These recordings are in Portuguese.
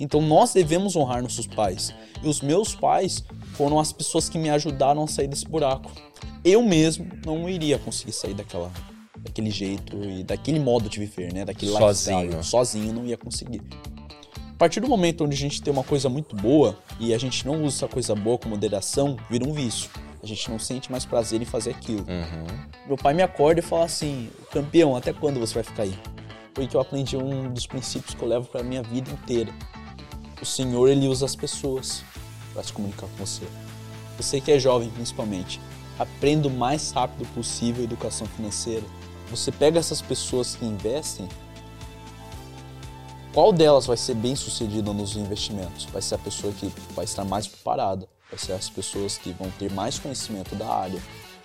Então nós devemos honrar nossos pais. E os meus pais foram as pessoas que me ajudaram a sair desse buraco. Eu mesmo não iria conseguir sair daquela, daquele jeito e daquele modo de viver, né? Daquele Sozinho. lifestyle. Sozinho não ia conseguir. A partir do momento onde a gente tem uma coisa muito boa e a gente não usa essa coisa boa com moderação, vira um vício. A gente não sente mais prazer em fazer aquilo. Uhum. Meu pai me acorda e fala assim: campeão, até quando você vai ficar aí? Foi que eu aprendi um dos princípios que eu levo para minha vida inteira. O Senhor, ele usa as pessoas para se comunicar com você. Você que é jovem, principalmente, aprenda o mais rápido possível a educação financeira. Você pega essas pessoas que investem, qual delas vai ser bem sucedida nos investimentos? Vai ser a pessoa que vai estar mais preparada, vai ser as pessoas que vão ter mais conhecimento da área.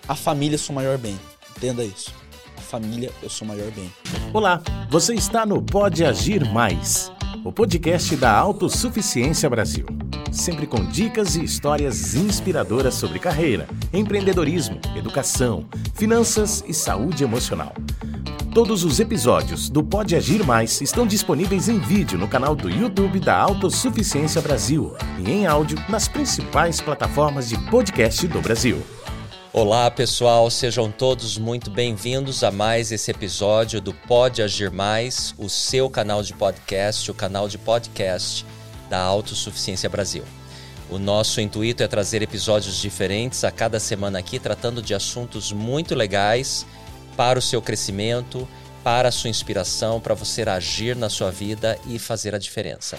A família é o seu maior bem, entenda isso. A família é o seu maior bem. Olá, você está no Pode Agir Mais, o podcast da Autossuficiência Brasil. Sempre com dicas e histórias inspiradoras sobre carreira, empreendedorismo, educação, finanças e saúde emocional. Todos os episódios do Pode Agir Mais estão disponíveis em vídeo no canal do YouTube da Autossuficiência Brasil e em áudio nas principais plataformas de podcast do Brasil. Olá pessoal, sejam todos muito bem-vindos a mais esse episódio do Pode Agir Mais, o seu canal de podcast, o canal de podcast da Autossuficiência Brasil. O nosso intuito é trazer episódios diferentes a cada semana aqui, tratando de assuntos muito legais para o seu crescimento, para a sua inspiração, para você agir na sua vida e fazer a diferença.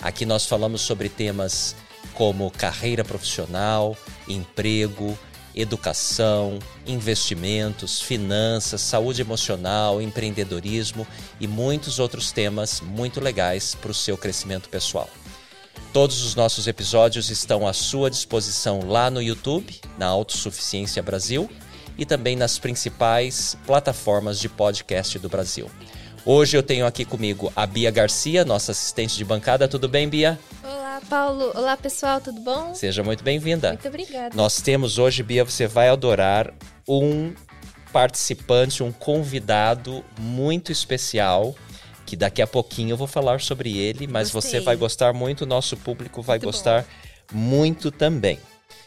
Aqui nós falamos sobre temas como carreira profissional, emprego, educação, investimentos, finanças, saúde emocional, empreendedorismo e muitos outros temas muito legais para o seu crescimento pessoal. Todos os nossos episódios estão à sua disposição lá no YouTube, na Autossuficiência Brasil, e também nas principais plataformas de podcast do Brasil. Hoje eu tenho aqui comigo a Bia Garcia, nossa assistente de bancada. Tudo bem, Bia? Paulo. Olá, pessoal, tudo bom? Seja muito bem-vinda. Muito obrigada. Nós temos hoje, Bia, você vai adorar um participante, um convidado muito especial, que daqui a pouquinho eu vou falar sobre ele, mas Gostei. você vai gostar muito, o nosso público vai Muito gostar muito também.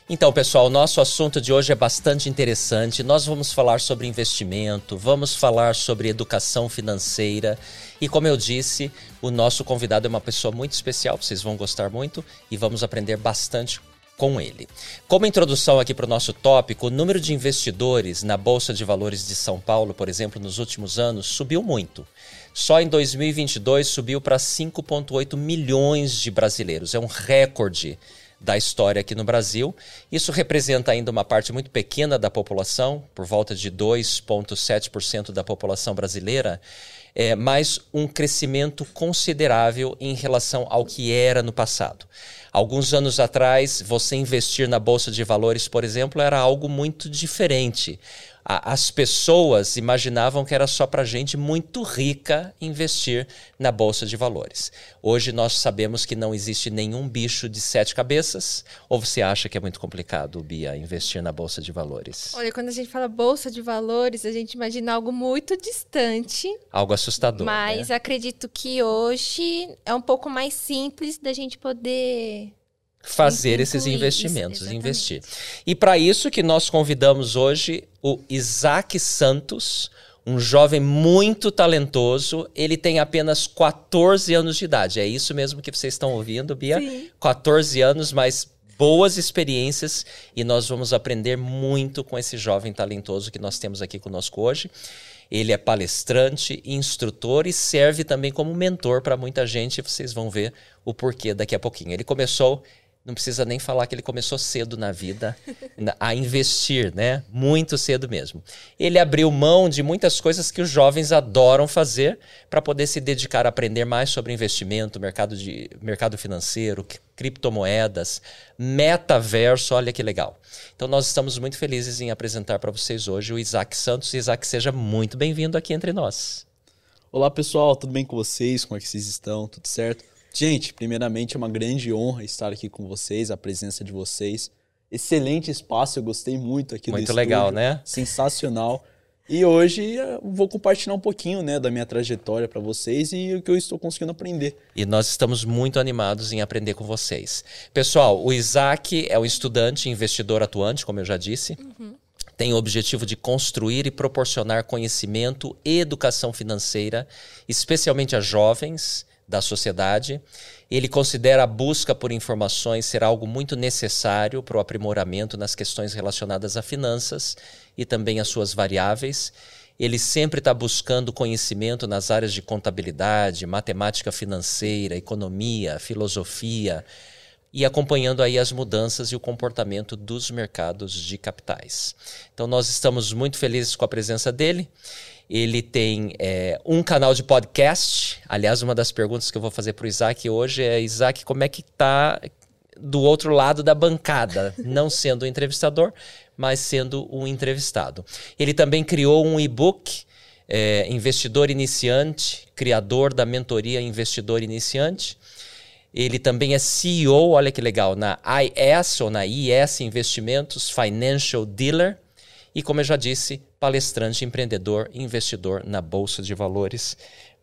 Então, pessoal, o nosso assunto de hoje é bastante interessante. Nós vamos falar sobre investimento, vamos falar sobre educação financeira. E como eu disse, o nosso convidado é uma pessoa muito especial, vocês vão gostar muito e vamos aprender bastante com ele. Como introdução aqui para o nosso tópico, o número de investidores na Bolsa de Valores de São Paulo, por exemplo, nos últimos anos, subiu muito. Só em 2022 subiu para 5,8 milhões de brasileiros. É um recorde da história aqui no Brasil. Isso representa ainda uma parte muito pequena da população, por volta de 2,7% da população brasileira, é, mas um crescimento considerável em relação ao que era no passado. Alguns anos atrás, você investir na bolsa de valores, por exemplo, era algo muito diferente. A- As pessoas imaginavam que era só para gente muito rica investir na bolsa de valores. Hoje nós sabemos que não existe nenhum bicho de sete cabeças. Ou você acha que é muito complicado, Bia, investir na bolsa de valores? Olha, quando a gente fala bolsa de valores, a gente imagina algo muito distante, Algo assustador. mas né? acredito que hoje é um pouco mais simples da gente poder. Fazer esses isso, investimentos, exatamente. investir. E para isso que nós convidamos hoje o Isaac Santos, um jovem muito talentoso. Ele tem apenas 14 anos de idade. É isso mesmo que vocês estão ouvindo, Bia? Sim. 14 anos, mas boas experiências e nós vamos aprender muito com esse jovem talentoso que nós temos aqui conosco hoje. Ele é palestrante, instrutor e serve também como mentor para muita gente. Vocês vão ver o porquê daqui a pouquinho. Ele começou, não precisa nem falar que ele começou cedo na vida a investir, né? Muito cedo mesmo. Ele abriu mão de muitas coisas que os jovens adoram fazer para poder se dedicar a aprender mais sobre investimento, mercado, de, mercado financeiro, criptomoedas, metaverso. Olha que legal. Então, nós estamos muito felizes em apresentar para vocês hoje o Isaac Santos. Isaac, seja muito bem-vindo aqui entre nós. Olá pessoal, tudo bem com vocês? Como é que vocês estão? Tudo certo? Gente, primeiramente é uma grande honra estar aqui com vocês, a presença de vocês. Excelente espaço, eu gostei muito aqui do Muito legal, né? Sensacional. E hoje eu vou compartilhar um pouquinho né, da minha trajetória para vocês e o que eu estou conseguindo aprender. E nós estamos muito animados em aprender com vocês. Pessoal, o Isaac é um estudante investidor atuante, como eu já disse. Uhum. Tem o objetivo de construir e proporcionar conhecimento e educação financeira, especialmente a jovens da sociedade. Ele considera a busca por informações ser algo muito necessário para o aprimoramento nas questões relacionadas a finanças e também as suas variáveis. Ele sempre está buscando conhecimento nas áreas de contabilidade, matemática financeira, economia, filosofia e acompanhando aí as mudanças e o comportamento dos mercados de capitais. Então nós estamos muito felizes com a presença dele. Ele tem é, um canal de podcast. Aliás, uma das perguntas que eu vou fazer para o Isaac hoje é: Isaac, como é que está do outro lado da bancada? Não sendo o entrevistador, mas sendo o entrevistado. Ele também criou um e-book, é, Investidor Iniciante, criador da mentoria Investidor Iniciante. Ele também é CEO, olha que legal, na IS ou na IS Investimentos Financial Dealer. E como eu já disse, palestrante, empreendedor investidor na Bolsa de Valores.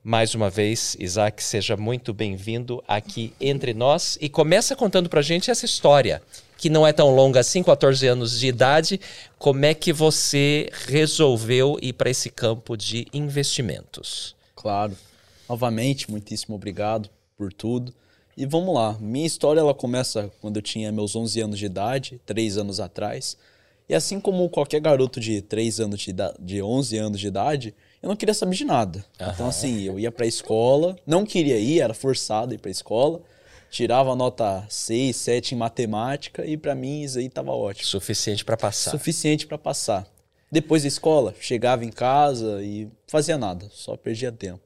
Mais uma vez, Isaac, seja muito bem-vindo aqui entre nós e começa contando para gente essa história, que não é tão longa assim, 14 anos de idade. Como é que você resolveu ir para esse campo de investimentos? Claro. Novamente, muitíssimo obrigado por tudo. E vamos lá, minha história ela começa quando eu tinha meus 11 anos de idade, três anos atrás. E assim como qualquer garoto de 3 anos de, de 11 anos de idade, eu não queria saber de nada. Uhum. Então, assim, eu ia pra escola, não queria ir, era forçado a ir pra escola, tirava nota 6, 7 em matemática e para mim isso aí tava ótimo. Suficiente para passar. Suficiente para passar. Depois da escola, chegava em casa e fazia nada, só perdia tempo.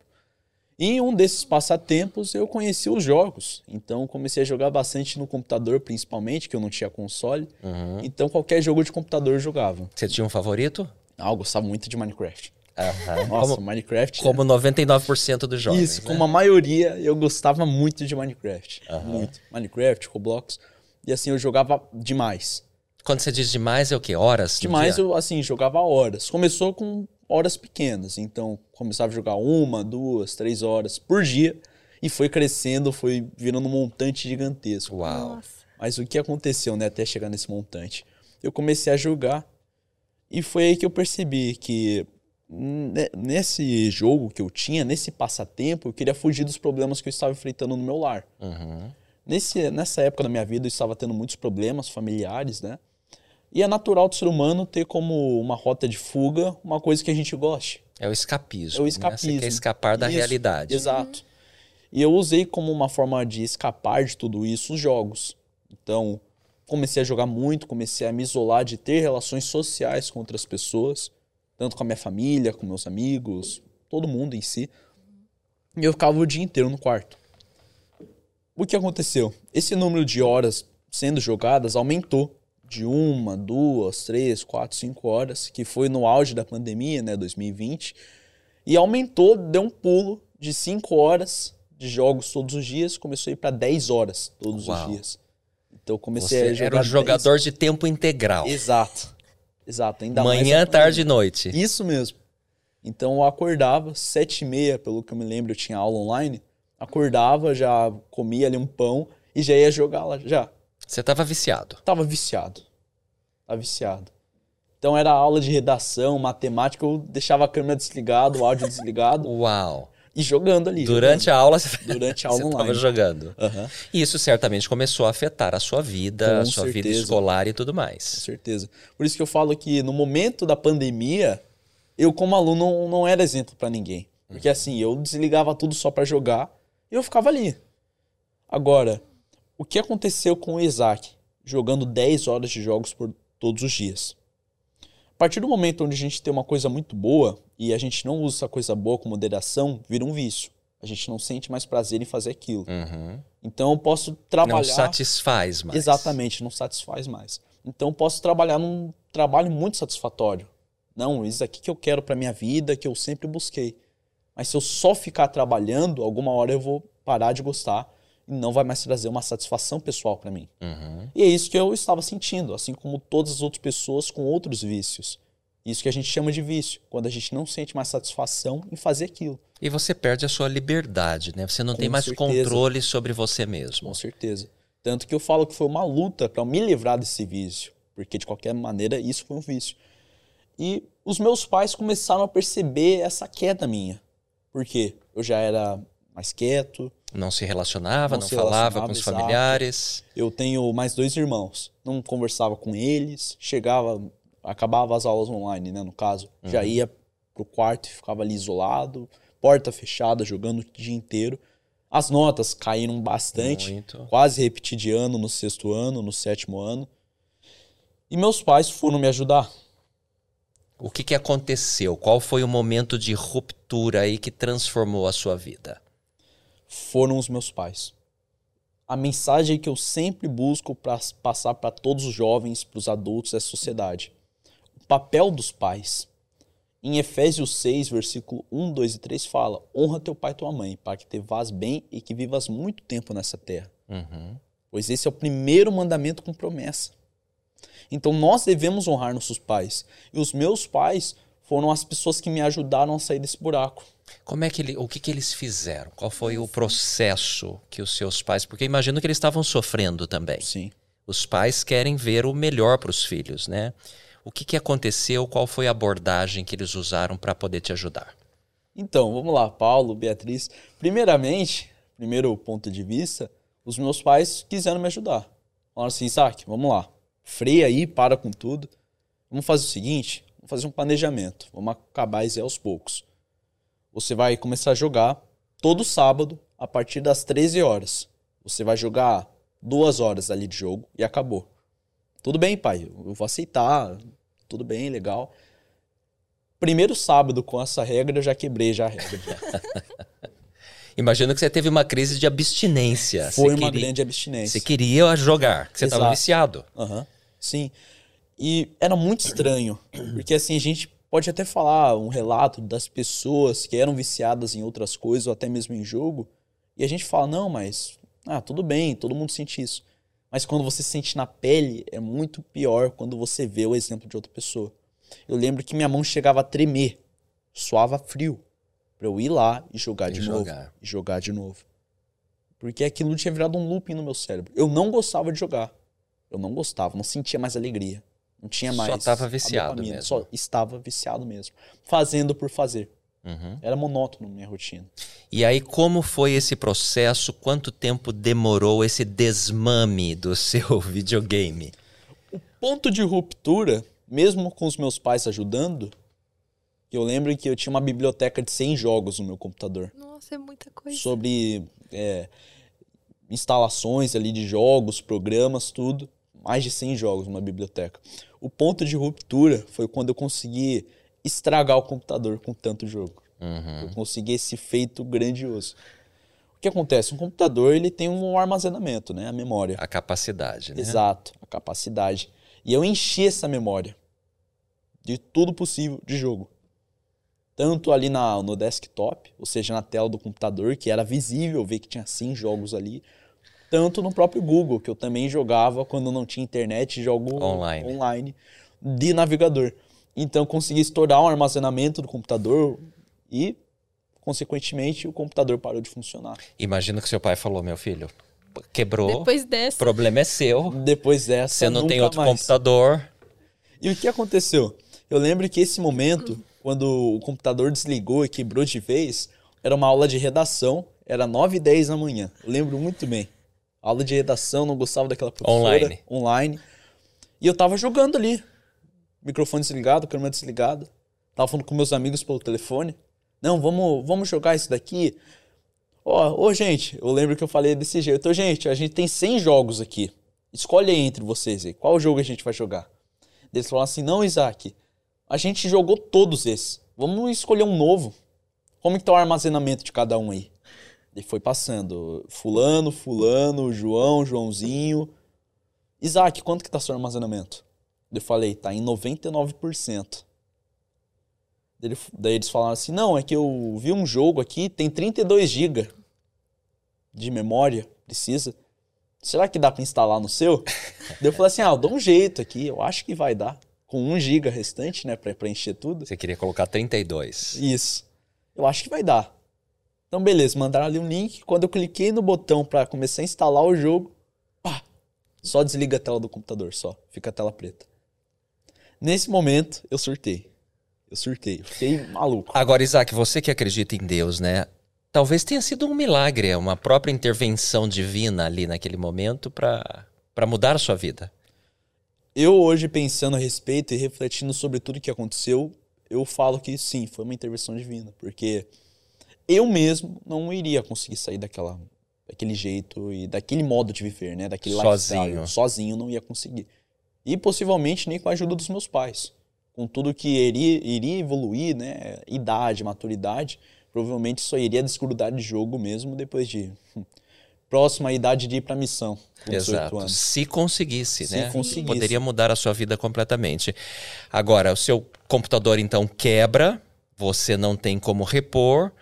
E em um desses passatempos eu conheci os jogos. Então comecei a jogar bastante no computador, principalmente, que eu não tinha console. Uhum. Então qualquer jogo de computador eu jogava. Você tinha um favorito? Ah, eu gostava muito de Minecraft. Uhum. Nossa, como, Minecraft. Como 99% dos jogos. Isso, né? como a maioria, eu gostava muito de Minecraft. Uhum. Muito. Minecraft, Roblox. E assim, eu jogava demais. Quando você diz demais, é o quê? Horas? Demais, eu assim, jogava horas. Começou com horas pequenas. Então, começava a jogar uma, duas, três horas por dia. E foi crescendo, foi virando um montante gigantesco. Uau! Mas o que aconteceu, né, até chegar nesse montante? Eu comecei a jogar e foi aí que eu percebi que nesse jogo que eu tinha, nesse passatempo, eu queria fugir dos problemas que eu estava enfrentando no meu lar. Uhum. Nesse, nessa época da minha vida, eu estava tendo muitos problemas familiares, né? E é natural do ser humano ter como uma rota de fuga uma coisa que a gente goste. É o escapismo. É o escapismo. Né? Você quer escapar da isso, realidade. Exato. E eu usei como uma forma de escapar de tudo isso os jogos. Então, comecei a jogar muito, comecei a me isolar de ter relações sociais com outras pessoas, tanto com a minha família, com meus amigos, todo mundo em si. E eu ficava o dia inteiro no quarto. O que aconteceu? Esse número de horas sendo jogadas aumentou de uma, duas, três, quatro, cinco horas, que foi no auge da pandemia, né, 2020, e aumentou, deu um pulo de cinco horas de jogos todos os dias, começou a ir para 10 horas todos Uau. os dias. Então comecei Você a jogar. Era um jogador 10... de tempo integral. Exato. Exato. Ainda Manhã, tarde e noite. Isso mesmo. Então eu acordava, sete e meia, pelo que eu me lembro, eu tinha aula online. Acordava, já comia ali um pão e já ia jogar lá, já. Você tava viciado? Tava viciado. Tava viciado. Então era aula de redação, matemática, eu deixava a câmera desligada, o áudio desligado. Uau! E jogando ali. Durante jogando. a aula, durante a aula você online. Tava jogando. Uhum. E isso certamente começou a afetar a sua vida, Com a sua certeza. vida escolar e tudo mais. Com certeza. Por isso que eu falo que no momento da pandemia, eu como aluno não, era exemplo para ninguém. Porque Uhum. assim, eu desligava tudo só para jogar e eu ficava ali. Agora, o que aconteceu com o Isaac jogando 10 horas de jogos por todos os dias? A partir do momento onde a gente tem uma coisa muito boa e a gente não usa essa coisa boa com moderação, vira um vício. A gente não sente mais prazer em fazer aquilo. Uhum. Então eu posso trabalhar. Não satisfaz mais. Exatamente, não satisfaz mais. Então eu posso trabalhar num trabalho muito satisfatório. Não, isso aqui que eu quero para minha vida, que eu sempre busquei. Mas se eu só ficar trabalhando, alguma hora eu vou parar de gostar e não vai mais trazer uma satisfação pessoal para mim. Uhum. E é isso que eu estava sentindo, assim como todas as outras pessoas com outros vícios. Isso que a gente chama de vício, quando a gente não sente mais satisfação em fazer aquilo. E você perde a sua liberdade, né? Você não Com tem mais certeza. controle sobre você mesmo. Com certeza. Tanto que eu falo que foi uma luta para me livrar desse vício, porque de qualquer maneira isso foi um vício. E os meus pais começaram a perceber essa queda minha. Porque eu já era mais quieto, Não se relacionava, Não não, se falava relacionava, com os exato. familiares. eu tenho mais dois irmãos. Não conversava com eles, chegava, acabava as aulas online, né, no caso. Já ia pro quarto e ficava ali isolado, porta fechada, jogando o dia inteiro. As notas caíram bastante. Muito. Quase repeti de ano no sexto ano, no sétimo ano. E meus pais foram me ajudar. O que, que aconteceu? Qual foi o momento de ruptura aí que transformou a sua vida? Foram os meus pais. A mensagem que eu sempre busco para passar para todos os jovens, para os adultos da sociedade. O papel dos pais. Em Efésios 6, versículo 1, 2 e 3 fala: Honra teu pai e tua mãe, para que te vás bem e que vivas muito tempo nessa terra. Uhum. pois esse é o primeiro mandamento com promessa. Então nós devemos honrar nossos pais. E os meus pais foram as pessoas que me ajudaram a sair desse buraco. Como é que ele, o que, que eles fizeram? Qual foi o processo que os seus pais? Porque imagino que eles estavam sofrendo também. Sim. Os pais querem ver o melhor para os filhos, né? O que, que aconteceu? Qual foi a abordagem que eles usaram para poder te ajudar? Então, vamos lá, Paulo, Beatriz. Primeiramente, primeiro ponto de vista, os meus pais quiseram me ajudar. Falaram assim, Isaac, vamos lá. Freia aí, para com tudo. Vamos fazer o seguinte, fazer um planejamento. Vamos acabar isso aos poucos. Você vai começar a jogar todo sábado, a partir das 13 horas. Você vai jogar duas horas ali de jogo e acabou. Tudo bem, pai, eu vou aceitar. Tudo bem, legal. Primeiro sábado com essa regra, eu já quebrei já a regra. já. Imagino que você teve uma crise de abstinência. Foi você uma queria, grande abstinência. Você queria jogar, que você estava viciado. Aham, Sim. E era muito estranho, porque assim, a gente pode até falar um relato das pessoas que eram viciadas em outras coisas ou até mesmo em jogo, e a gente fala, não, mas ah, tudo bem, todo mundo sente isso. Mas quando você sente na pele, é muito pior quando você vê o exemplo de outra pessoa. Eu lembro que minha mão chegava a tremer, suava frio, pra eu ir lá e jogar E de jogar. novo. E jogar de novo. Porque aquilo tinha virado um looping no meu cérebro. Eu não gostava de jogar. Eu não gostava, não sentia mais alegria. Não tinha Só mais. tava a viciado mesmo. Só estava viciado mesmo. Fazendo por fazer. Uhum. Era monótono minha rotina. E aí, como foi esse processo? Quanto tempo demorou esse desmame do seu videogame? Ponto de ruptura, mesmo com os meus pais ajudando, eu lembro que eu tinha uma biblioteca de 100 jogos no meu computador. Nossa, é muita coisa. Sobre é, instalações ali de jogos, programas, tudo. Mais de 100 jogos numa biblioteca. O ponto de ruptura foi quando eu consegui estragar o computador com tanto jogo. Uhum. Eu consegui esse feito grandioso. O que acontece? Um computador ele tem um armazenamento, né? A memória. A capacidade, né? Exato, a capacidade. E eu enchi essa memória de tudo possível de jogo. Tanto ali na, no desktop, ou seja, na tela do computador, que era visível ver que tinha 100 jogos ali. Tanto no próprio Google, que eu também jogava quando não tinha internet, jogo Online. online de navegador. Então eu consegui estourar o armazenamento do computador e, consequentemente, o computador parou de funcionar. Imagino que seu pai falou, meu filho, quebrou, Depois o dessa, problema é seu, Depois dessa, você não tem outro mais. computador. E o que aconteceu? Eu lembro que esse momento, quando o computador desligou e quebrou de vez, era uma aula de redação, era 9 e 10 da manhã. Eu lembro muito bem. Aula de redação, não gostava daquela professora. Online. Online. E eu tava jogando ali. Microfone desligado, câmera desligada. Tava falando com meus amigos pelo telefone. Não, vamos, vamos jogar isso daqui. Ó, ô, gente, eu lembro que eu falei desse jeito. Ô, gente, a gente tem 100 jogos aqui. Escolhe aí entre vocês aí. Qual jogo a gente vai jogar? Eles falaram assim: não, Isaac, a gente jogou todos esses. Vamos escolher um novo. Como que tá o armazenamento de cada um aí? Ele foi passando. Fulano, fulano, João, Joãozinho. Isaac, quanto que tá seu armazenamento? Eu falei, tá em 99%. Daí Daí eles falaram assim, não, é que eu vi um jogo aqui, tem 32 GB de memória, precisa. Será que dá pra instalar no seu? Daí eu falei assim, ah, eu dou um jeito aqui, eu acho que vai dar. com 1 GB restante, né, para preencher tudo. Você queria colocar 32. Isso. Eu acho que vai dar. Então, beleza, mandaram ali um link. Quando eu cliquei no botão para começar a instalar o jogo, pá, só desliga a tela do computador, só. Fica a tela preta. Nesse momento, eu surtei. Eu surtei. Eu fiquei maluco. Agora, Isaac, você que acredita em Deus, né? Talvez tenha sido um milagre, uma própria intervenção divina ali naquele momento para mudar a sua vida. Eu hoje pensando a respeito e refletindo sobre tudo que aconteceu, eu falo que sim, foi uma intervenção divina, porque eu mesmo não iria conseguir sair daquela daquele jeito e daquele modo de viver, né, daquele Sozinho. lifestyle. Sozinho não ia conseguir. E possivelmente nem com a ajuda dos meus pais. Com tudo que iria, iria evoluir, né, idade, maturidade, provavelmente só iria desgrudar de jogo mesmo depois de hum, próxima idade de ir para missão, com 18 Exato. Se conseguisse, Se né? conseguisse. Poderia mudar a sua vida completamente. Agora, o seu computador então quebra, você não tem como repor.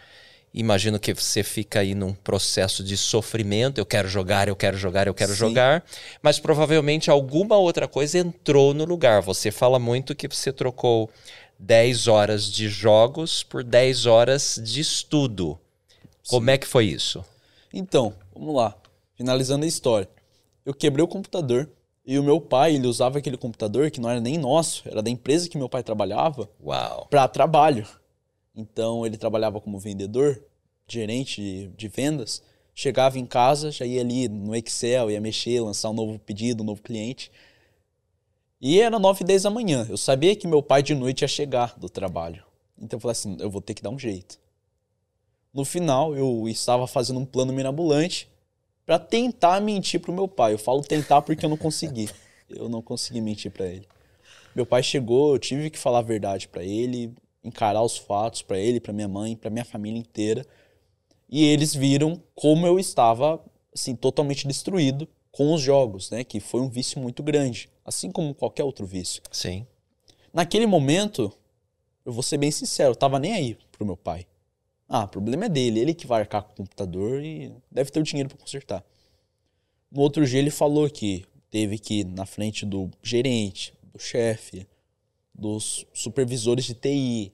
Imagino que você fica aí num processo de sofrimento. Eu quero jogar, eu quero jogar, eu quero Sim. jogar. Mas provavelmente alguma outra coisa entrou no lugar. Você fala muito que você trocou 10 horas de jogos por 10 horas de estudo. Como é que foi isso? Então, vamos lá. Finalizando a história. Eu quebrei o computador e o meu pai, ele usava aquele computador que não era nem nosso, era da empresa que meu pai trabalhava, Uau. para trabalho. Então, ele trabalhava como vendedor, gerente de, de vendas. Chegava em casa, já ia ali no Excel, ia mexer, lançar um novo pedido, um novo cliente. E era 9 e 10 da manhã. Eu sabia que meu pai de noite ia chegar do trabalho. Então eu falei assim, eu vou ter que dar um jeito. No final, eu estava fazendo um plano mirabolante para tentar mentir pro meu pai. Eu falo tentar porque eu não consegui. Eu não consegui mentir para ele. Meu pai chegou, eu tive que falar a verdade para ele, encarar os fatos para ele, para minha mãe, para minha família inteira. E eles viram como eu estava assim totalmente destruído com os jogos, né, que foi um vício muito grande, assim como qualquer outro vício. Sim. Naquele momento, eu vou ser bem sincero, eu tava nem aí pro meu pai. Ah, o problema é dele, ele que vai arcar com o computador e deve ter o dinheiro para consertar. No outro dia ele falou que teve que ir na frente do gerente, do chefe, dos supervisores de TI,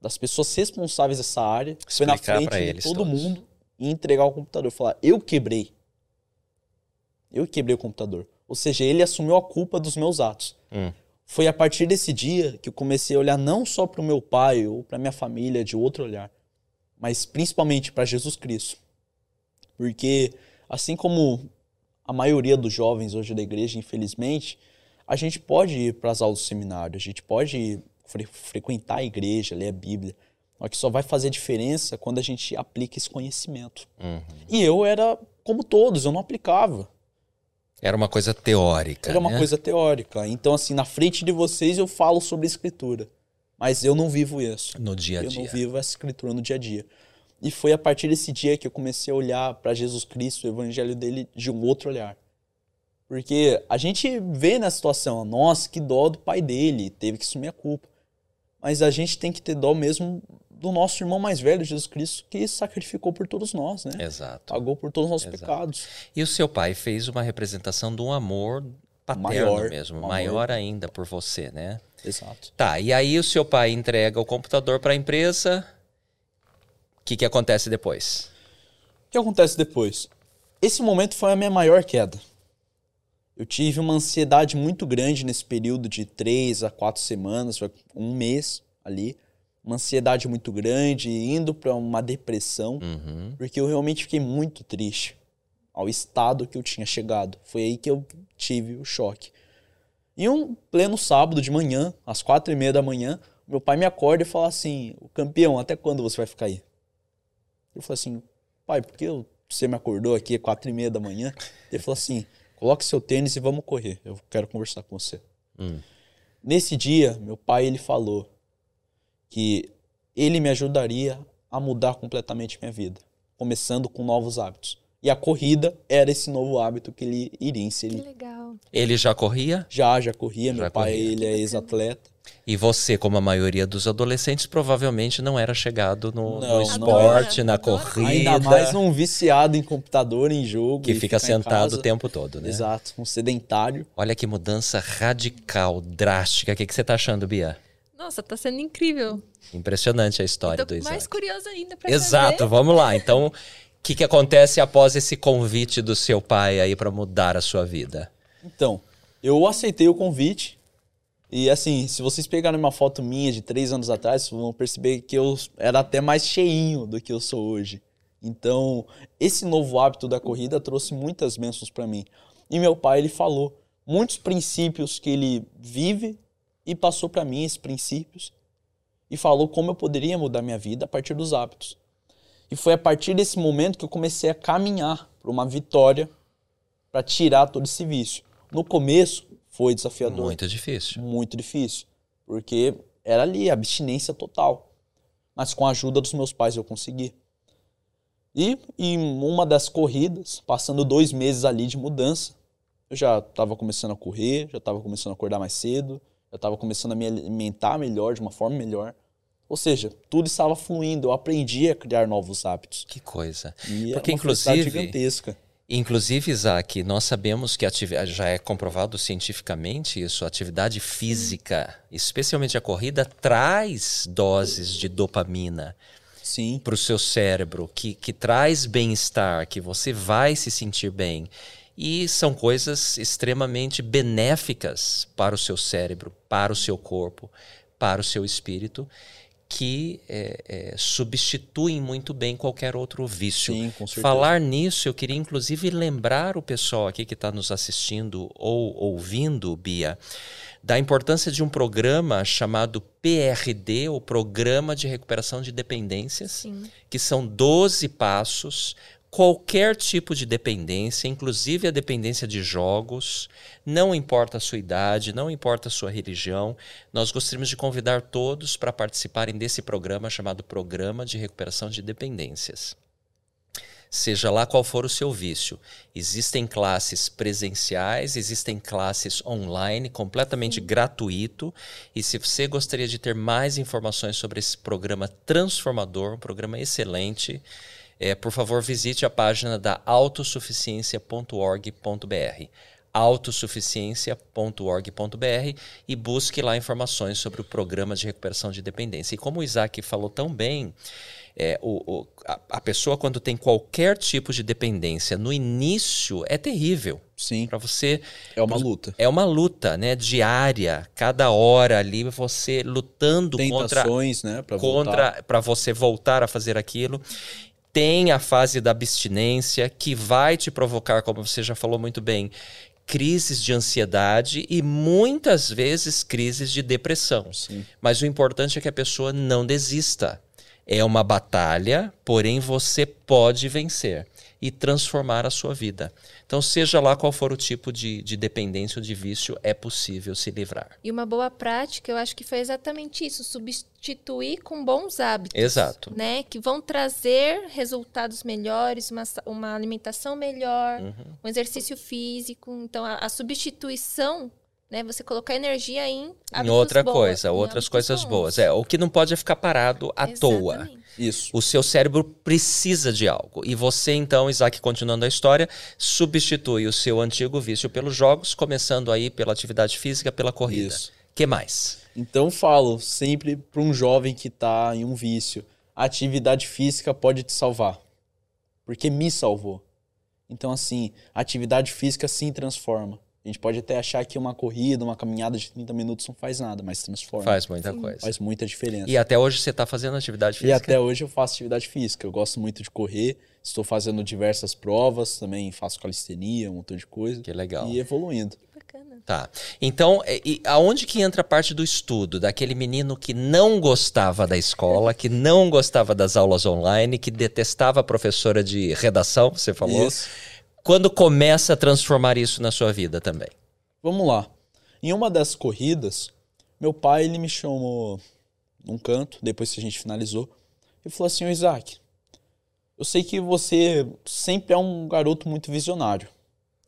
das pessoas responsáveis dessa área, foi na frente de todo todos. mundo e entregar o computador. Falar, eu quebrei. Eu quebrei o computador. Ou seja, ele assumiu a culpa dos meus atos. Hum. Foi a partir desse dia que eu comecei a olhar não só para o meu pai ou para minha família de outro olhar, mas principalmente para Jesus Cristo. Porque assim como a maioria dos jovens hoje da igreja, infelizmente, a gente pode ir para as aulas do seminário, a gente pode fre- frequentar a igreja, ler a Bíblia, só que só vai fazer diferença quando a gente aplica esse conhecimento. Uhum. E eu era como todos, eu não aplicava. Era uma coisa teórica. Era uma né? coisa teórica. Então, assim, na frente de vocês eu falo sobre a escritura. Mas eu não vivo isso. no dia a eu dia. não vivo essa escritura no dia a dia. E foi a partir desse dia que eu comecei a olhar para Jesus Cristo, o evangelho dele, de um outro olhar. Porque a gente vê na situação, nossa, que dó do pai dele, teve que assumir a culpa. Mas a gente tem que ter dó mesmo do nosso irmão mais velho, Jesus Cristo, que sacrificou por todos nós, né? Exato. Pagou por todos os nossos Exato. pecados. E o seu pai fez uma representação de um amor paterno Maior, mesmo, amor. maior ainda por você, né? Exato. Tá, e aí o seu pai entrega o computador para a empresa. O que, que acontece depois? O que acontece depois? Esse momento foi a minha maior queda. Eu tive uma ansiedade muito grande nesse período de três a quatro semanas, foi um mês ali. Uma ansiedade muito grande, indo para uma depressão, Uhum. porque eu realmente fiquei muito triste ao estado que eu tinha chegado. Foi aí que eu tive o choque. E um pleno sábado de manhã, às quatro e meia da manhã, meu pai me acorda e fala assim: "O campeão, até quando você vai ficar aí?" Eu falei assim: pai, por que você me acordou aqui às quatro e meia da manhã? Ele falou assim: coloque seu tênis e vamos correr. Eu quero conversar com você. Hum. Nesse dia, meu pai ele falou que ele me ajudaria a mudar completamente minha vida, começando com novos hábitos. E a corrida era esse novo hábito que ele iria Que inserir. legal. Ele já corria? Já, já corria, meu Já pai corria. ele é ex-atleta. E você, como a maioria dos adolescentes, provavelmente não era chegado no, Não, no não esporte, era. na corrida. Ainda mais um viciado em computador, em jogo. que fica ficar em sentado o tempo todo, né? Exato, um sedentário. Olha que mudança radical, drástica. O que, que você tá achando, Bia? Nossa, tá sendo incrível. Impressionante a história do mais Isaac. curiosa ainda pra Exato, saber. vamos lá. Então, o que, que acontece após esse convite do seu pai aí para mudar a sua vida? Então, eu aceitei o convite. E assim, se vocês pegarem uma foto minha de três anos atrás, vão perceber que eu era até mais cheinho do que eu sou hoje. Então, esse novo hábito da corrida trouxe muitas bênçãos para mim. E meu pai, ele falou muitos princípios que ele vive e passou para mim esses princípios e falou como eu poderia mudar minha vida a partir dos hábitos. E foi a partir desse momento que eu comecei a caminhar para uma vitória para tirar todo esse vício. No começo foi desafiador, Muito difícil. muito difícil, porque era ali abstinência total. Mas com a ajuda dos meus pais eu consegui. E em uma das corridas, passando dois meses ali de mudança, eu já estava começando a correr, já estava começando a acordar mais cedo, já estava começando a me alimentar melhor, de uma forma melhor. Ou seja, tudo estava fluindo, eu aprendi a criar novos hábitos. Que coisa. E Porque, é uma inclusive, gigantesca. Inclusive, Isaac, nós sabemos que já é comprovado cientificamente isso, a atividade física, especialmente a corrida, traz doses de dopamina para o seu cérebro, que, que traz bem-estar, que você vai se sentir bem. E são coisas extremamente benéficas para o seu cérebro, para o seu corpo, para o seu espírito, que é, é, substituem muito bem qualquer outro vício. sim, com certeza. Falar nisso, eu queria inclusive lembrar o pessoal aqui que está nos assistindo ou ouvindo, Bia, da importância de um programa chamado PRD, o Programa de Recuperação de Dependências, Sim. que são 12 passos. Qualquer tipo de dependência, inclusive a dependência de jogos, não importa a sua idade, não importa a sua religião, nós gostaríamos de convidar todos para participarem desse programa chamado Programa de Recuperação de Dependências seja lá qual for o seu vício. Existem classes presenciais, existem classes online, completamente gratuito. E se você gostaria de ter mais informações sobre esse programa transformador, um programa excelente, é, por favor, visite a página da autossuficiência.org.br autossuficiência.org.br e busque lá informações sobre o programa de recuperação de dependência. E como o Isaac falou tão bem, é, o, o- a, a pessoa, quando tem qualquer tipo de dependência, no início é terrível. Sim, Para você. é uma luta. É uma luta né, diária, cada hora ali, você lutando contra Tentações, né, para voltar. contra para você voltar a fazer aquilo. Tem a fase da abstinência que vai te provocar, como você já falou muito bem, crises de ansiedade e muitas vezes crises de depressão. Sim. Mas o importante é que a pessoa não desista. É uma batalha, porém você pode vencer e transformar a sua vida. Então, seja lá qual for o tipo de, de dependência ou de vício, é possível se livrar. E uma boa prática, eu acho que foi exatamente isso, substituir com bons hábitos. Exato. Né? Que vão trazer resultados melhores, uma, uma alimentação melhor, Uhum. um exercício físico. Então, a, a substituição, né? Você colocar energia em Em outra boa- coisa, em outras coisas bons. boas. É, o que não pode é ficar parado à toa. Isso. O seu cérebro precisa de algo. E você, então, Isaac, continuando a história, substitui o seu antigo vício pelos jogos, começando aí pela atividade física, pela corrida. Isso. que mais? Então falo sempre para um jovem que está em um vício, a atividade física pode te salvar, porque me salvou. Então assim, a atividade física sim transforma. A gente pode até achar que uma corrida, uma caminhada de 30 minutos não faz nada, mas transforma. Faz muita coisa. Faz muita diferença. E até hoje você está fazendo atividade E física? até hoje eu faço atividade física. Eu gosto muito de correr, estou fazendo diversas provas, também faço calistenia, um montão de coisa. Que legal. E evoluindo. Bacana. Tá. Então, e, e aonde que entra a parte do estudo? Daquele menino que não gostava da escola, que não gostava das aulas online, que detestava a professora de redação, você falou. Isso. Quando começa a transformar isso na sua vida também? Vamos lá. Em uma das corridas, meu pai ele me chamou num canto, depois que a gente finalizou, e falou assim: "Ô Isaac, eu sei que você sempre é um garoto muito visionário,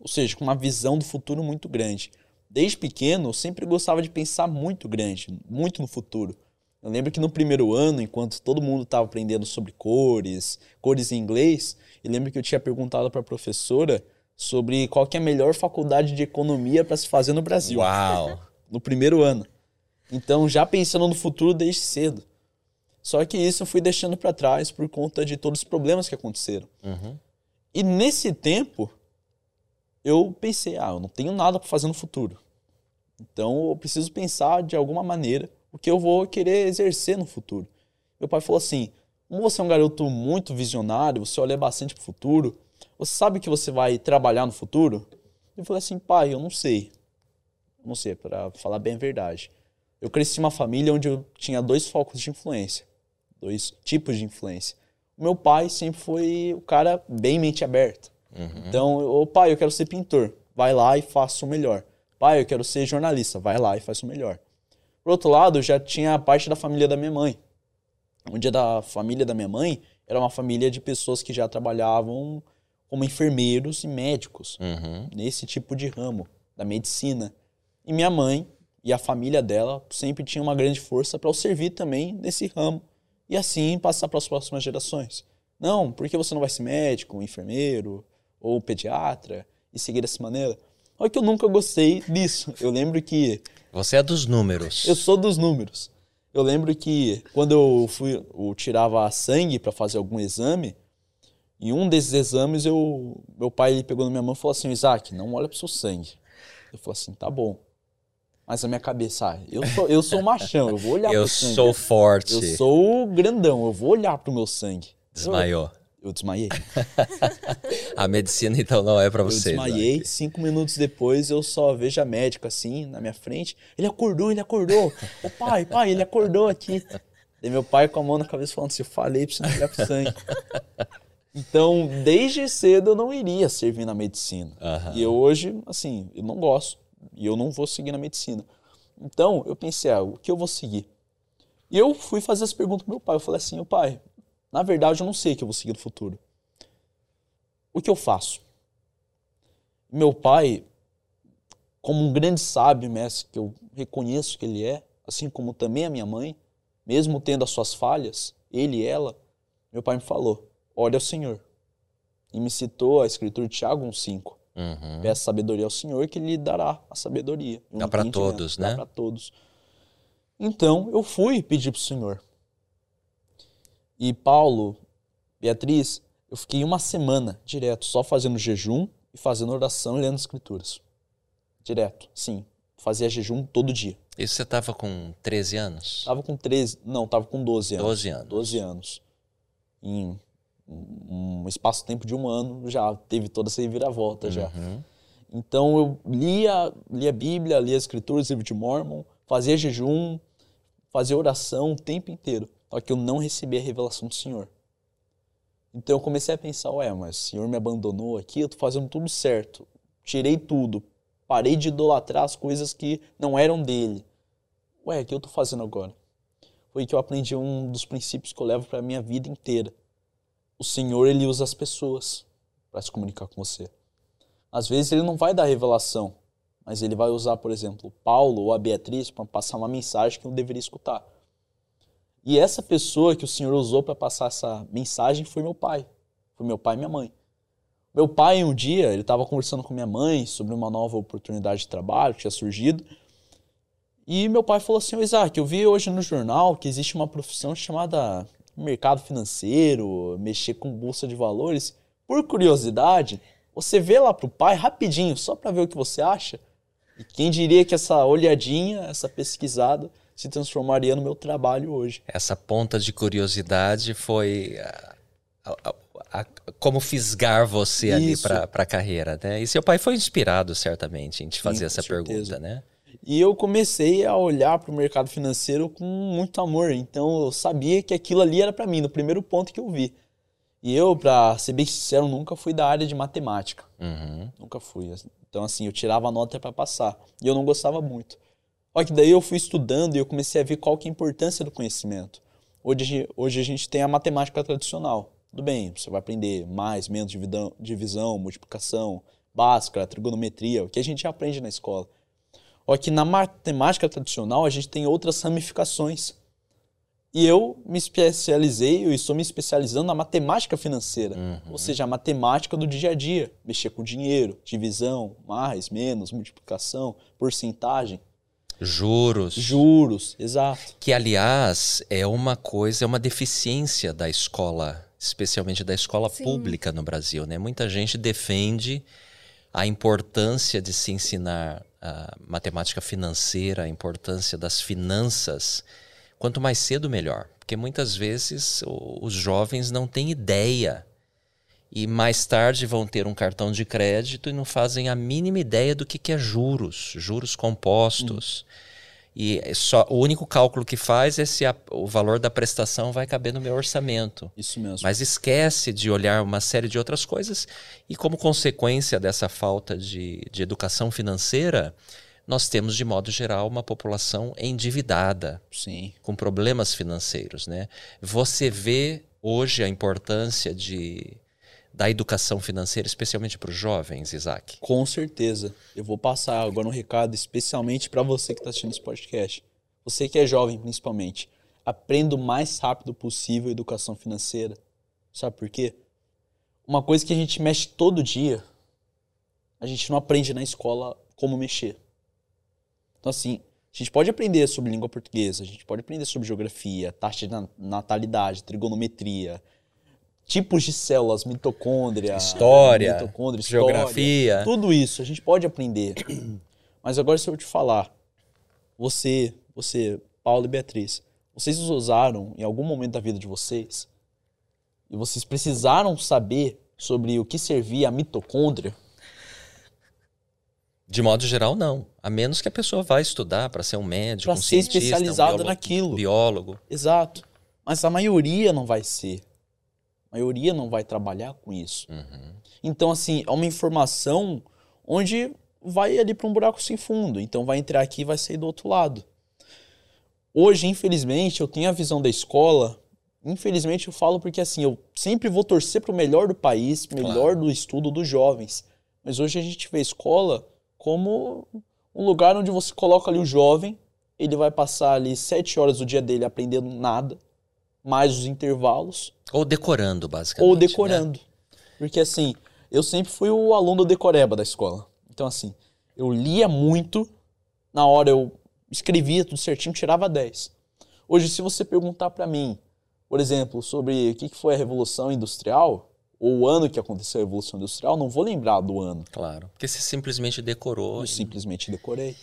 ou seja, com uma visão do futuro muito grande. desde pequeno, eu sempre gostava de pensar muito grande, muito no futuro. Eu lembro que no primeiro ano, enquanto todo mundo estava aprendendo sobre cores, cores em inglês, eu lembro que eu tinha perguntado para a professora sobre qual que é a melhor faculdade de economia para se fazer no Brasil. Uau! No primeiro ano. Então, já pensando no futuro desde cedo. Só que isso eu fui deixando para trás por conta de todos os problemas que aconteceram. Uhum. E nesse tempo, eu pensei, ah, eu não tenho nada para fazer no futuro. Então, eu preciso pensar de alguma maneira o que eu vou querer exercer no futuro. Meu pai falou assim: como você é um garoto muito visionário, você olha bastante para o futuro, você sabe que você vai trabalhar no futuro? Eu falei assim, pai, eu não sei. Eu não sei, para falar bem a verdade. Eu cresci em uma família onde eu tinha dois focos de influência, dois tipos de influência. O meu pai sempre foi o cara bem mente aberta. Uhum. Então, o pai, eu quero ser pintor. Vai lá e faça o melhor. Pai, eu quero ser jornalista. Vai lá e faça o melhor. Por outro lado, já tinha a parte da família da minha mãe. Onde da família da minha mãe era uma família de pessoas que já trabalhavam como enfermeiros e médicos Uhum. nesse tipo de ramo da medicina. E minha mãe e a família dela sempre tinham uma grande força para o servir também nesse ramo e assim passar para as próximas gerações. Não, porque você não vai ser médico, enfermeiro ou pediatra e seguir dessa maneira? Olha que eu nunca gostei disso. Eu lembro que Você é dos números. eu sou dos números. Eu lembro que quando eu fui, eu tirava sangue para fazer algum exame, em um desses exames eu, meu pai ele pegou na minha mão e falou assim, Isaac, não olha pro seu sangue. Eu falei assim, tá bom. Mas na minha cabeça, ah, eu sou, eu sou machão, eu vou olhar Eu pro sangue. sou forte. Eu sou grandão, eu vou olhar pro meu sangue. Desmaiou. Eu, eu desmaiei. A medicina, então, não é pra Eu você. desmaiei. Isaac. Cinco minutos depois eu só vejo a médica assim, na minha frente. Ele acordou, ele acordou. Ô pai, pai, ele acordou aqui. E meu pai com a mão na cabeça falando assim, eu falei pra você não olhar pro sangue. Então, desde cedo eu não iria servir na medicina. Aham. E eu hoje, assim, eu não gosto. E eu não vou seguir na medicina. Então, eu pensei, ah, o que eu vou seguir? E eu fui fazer essa pergunta pro meu pai. Eu falei assim, ô pai, na verdade eu não sei o que eu vou seguir no futuro. O que eu faço? Meu pai, como um grande sábio mestre que eu reconheço que ele é, assim como também a minha mãe, mesmo tendo as suas falhas, ele e ela, meu pai me falou: olha ao Senhor. E me citou a escritura de Tiago 1,5. Uhum. Peça sabedoria ao Senhor que ele lhe dará a sabedoria. o Dá pra entendimento. todos, Dá né? pra todos. Então, eu fui pedir pro Senhor. E Paulo, Beatriz, eu fiquei uma semana direto, só fazendo jejum e fazendo oração e lendo escrituras. Direto, sim. Fazia jejum todo dia. Isso você tava com 13 anos? Tava com 13, não, tava com 12 anos. 12 anos. 12 anos. Em um espaço-tempo de um ano já teve toda essa reviravolta já. Uhum. Então eu lia, lia a Bíblia, lia as escrituras, livro de Mormon, fazia jejum, fazia oração o tempo inteiro. Só que eu não recebia a revelação do Senhor. Então eu comecei a pensar, ué, mas o Senhor me abandonou aqui, eu tô fazendo tudo certo. Tirei tudo. Parei de idolatrar as coisas que não eram dele. Ué, o que eu tô fazendo agora? Foi que eu aprendi um dos princípios que eu levo para minha vida inteira. O Senhor, ele usa as pessoas para se comunicar com você. Às vezes ele não vai dar revelação, mas ele vai usar, por exemplo, Paulo ou a Beatriz para passar uma mensagem que eu deveria escutar. E essa pessoa que o Senhor usou para passar essa mensagem foi meu pai. Foi meu pai e minha mãe. Meu pai, um dia, ele estava conversando com minha mãe sobre uma nova oportunidade de trabalho que tinha surgido. E meu pai falou assim: "Ô, Isaac, eu vi hoje no jornal que existe uma profissão chamada mercado financeiro, mexer com bolsa de valores. Por curiosidade, você vê lá pro pai rapidinho, só para ver o que você acha. E quem diria que essa olhadinha, essa pesquisada, se transformaria no meu trabalho hoje. Essa ponta de curiosidade foi a- a- a- a- como fisgar você ali Isso. para a carreira, né? E seu pai foi inspirado certamente em te fazer com essa certeza. pergunta, né? E eu comecei a olhar para o mercado financeiro com muito amor. Então eu sabia que aquilo ali era para mim, no primeiro ponto que eu vi. E eu, para ser bem sincero, nunca fui da área de matemática. Uhum. Nunca fui. Então, assim, eu tirava nota para passar. E eu não gostava muito. Só que daí eu fui estudando e eu comecei a ver qual que é a importância do conhecimento. Hoje, hoje a gente tem a matemática tradicional. Tudo bem, você vai aprender mais, menos, dividão, divisão, multiplicação, básica, trigonometria, o que a gente aprende na escola. Só que na matemática tradicional a gente tem outras ramificações. E eu me especializei, eu estou me especializando na matemática financeira. Uhum. Ou seja, a matemática do dia a dia. Mexer com dinheiro, divisão, mais, menos, multiplicação, porcentagem. Juros. Juros, exato. Que, aliás, é uma coisa, é uma deficiência da escola, especialmente da escola Sim. pública no Brasil. Né? Muita gente defende a importância de se ensinar a matemática financeira, a importância das finanças. Quanto mais cedo, melhor. Porque muitas vezes os jovens não têm ideia. E mais tarde vão ter um cartão de crédito e não fazem a mínima ideia do que, que é juros, juros compostos. E é só o único cálculo que faz é se a- o valor da prestação vai caber no meu orçamento. Isso mesmo. Mas esquece de olhar uma série de outras coisas, e como consequência dessa falta de, de educação financeira, nós temos, de modo geral, uma população endividada, Sim. com problemas financeiros. Né? Você vê hoje a importância de, da educação financeira, especialmente para os jovens, Isaac. Com certeza. Eu vou passar agora um recado especialmente para você que está assistindo esse podcast. Você que é jovem, principalmente. Aprenda o mais rápido possível a educação financeira. Sabe por quê? Uma coisa que a gente mexe todo dia, a gente não aprende na escola como mexer. Então, assim, a gente pode aprender sobre língua portuguesa, a gente pode aprender sobre geografia, taxa de na- natalidade, trigonometria, tipos de células, mitocôndria, História, mitocôndria, história, Geografia. tudo isso a gente pode aprender. Mas agora se eu te falar, você, você, Paulo e Beatriz, vocês usaram em algum momento da vida de vocês e vocês precisaram saber sobre o que servia a mitocôndria? De modo geral, não. A menos que a pessoa vá estudar para ser um médico, Pra um ser cientista, especializado um biólogo, naquilo. biólogo. Exato. Mas a maioria não vai ser. A maioria não vai trabalhar com isso. Uhum. Então, assim, é uma informação onde vai ali para um buraco sem fundo. Então, vai entrar aqui e vai sair do outro lado. Hoje, infelizmente, eu tenho a visão da escola. Infelizmente, eu falo porque, assim, eu sempre vou torcer para o melhor do país, melhor do estudo dos jovens. Mas hoje a gente vê a escola como um lugar onde você coloca ali o jovem, ele vai passar ali sete horas do dia dele aprendendo nada, mais os intervalos, Ou decorando, basicamente. ou né? decorando. Porque assim, eu sempre fui o aluno decoreba da escola. Então assim, eu lia muito, na hora eu escrevia tudo certinho, tirava 10. Hoje, se você perguntar pra mim, por exemplo, sobre o que que foi a Revolução Industrial, ou o ano que aconteceu a Revolução Industrial, não vou lembrar do ano. Claro. Porque você simplesmente decorou. Eu e- simplesmente decorei.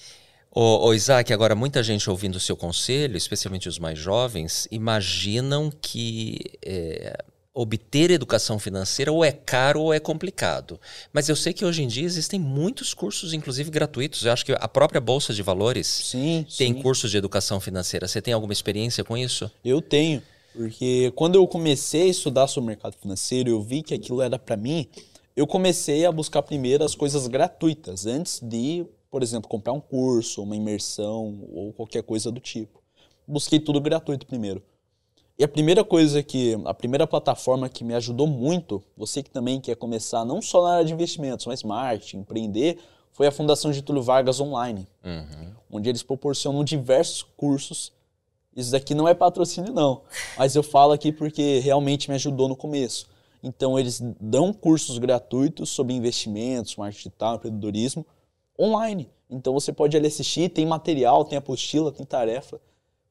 Ô, ô, Isaac, agora muita gente ouvindo o seu conselho, especialmente os mais jovens, imaginam que é, obter educação financeira ou é caro ou é complicado. Mas eu sei que hoje em dia existem muitos cursos, inclusive gratuitos. Eu acho que a própria Bolsa de Valores Sim, tem sim. cursos de educação financeira. Você tem alguma experiência com isso? Eu tenho, porque quando eu comecei a estudar sobre o mercado financeiro, eu vi que aquilo era para mim, eu comecei a buscar primeiro as coisas gratuitas, antes de, por exemplo, comprar um curso, uma imersão ou qualquer coisa do tipo. Busquei tudo gratuito primeiro. E a primeira coisa que, a primeira plataforma que me ajudou muito, você que também quer começar não só na área de investimentos, mas marketing, empreender, foi a Fundação Getúlio Vargas Online Uhum. onde eles proporcionam diversos cursos. Isso daqui não é patrocínio, não. Mas eu falo aqui porque realmente me ajudou no começo. Então, eles dão cursos gratuitos sobre investimentos, marketing digital, empreendedorismo, online. Então, você pode ali assistir, tem material, tem apostila, tem tarefa.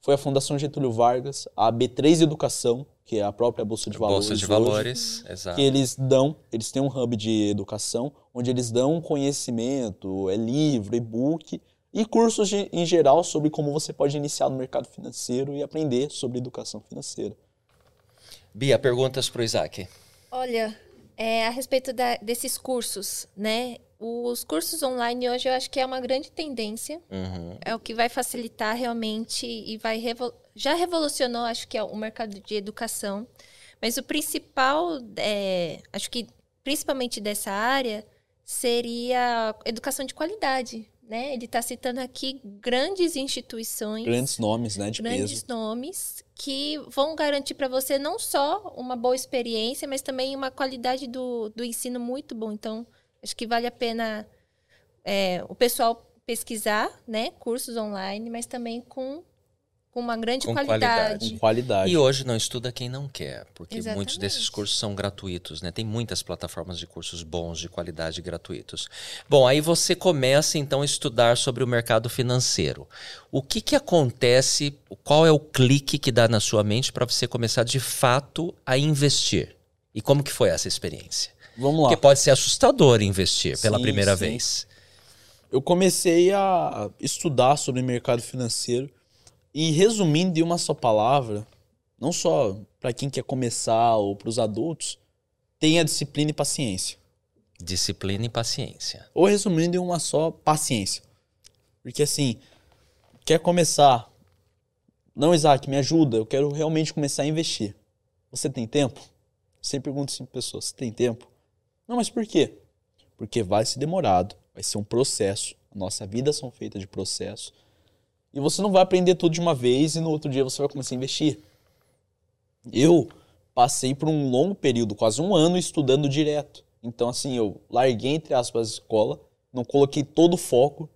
Foi a Fundação Getúlio Vargas, a B3 Educação, que é a própria Bolsa de Valores. Bolsa de hoje, Valores, exato. que eles dão, eles têm um hub de educação, onde eles dão conhecimento, é livro, e-book e cursos de- em geral sobre como você pode iniciar no mercado financeiro e aprender sobre educação financeira. Bia, perguntas para o Isaac. Olha, é, a respeito da- desses cursos, né? Os cursos online hoje eu acho que é uma grande tendência. Uhum. É o que vai facilitar realmente e vai já revolucionou, acho que é o mercado de educação. Mas o principal, é, acho que principalmente dessa área, seria educação de qualidade, né? Ele está citando aqui grandes instituições Grandes nomes, né, de grandes peso. nomes que vão garantir para você não só uma boa experiência, mas também uma qualidade do, do ensino muito bom. Então, acho que vale a pena é, o pessoal pesquisar, né, cursos online, mas também com, com uma grande Com qualidade. qualidade. Com qualidade. E hoje não estuda quem não quer, porque muitos Exatamente. desses cursos são gratuitos, né? Tem muitas plataformas de cursos bons, de qualidade gratuitos. Bom, aí você começa então a estudar sobre o mercado financeiro. O que que acontece? Qual é o clique que dá na sua mente para você começar de fato a investir? E como que foi essa experiência? Vamos lá. Porque pode ser assustador investir pela Sim, primeira sim. vez. Eu comecei a estudar sobre mercado financeiro e resumindo em uma só palavra, não só para quem quer começar ou para os adultos, tenha disciplina e paciência. Disciplina e paciência. Ou resumindo em uma só, paciência. Porque assim, quer começar? Não, Isaac, me ajuda, eu quero realmente começar a investir. Você tem tempo? Sempre pergunto assim para pessoas, você tem tempo? Não, mas por quê? Porque vai ser demorado, vai ser um processo. A nossa vida são feitas de processo. E você não vai aprender tudo de uma vez e no outro dia você vai começar a investir. Eu passei por um longo período, quase um ano, estudando direto. Então, assim, eu larguei, entre aspas, a escola, não coloquei todo o foco,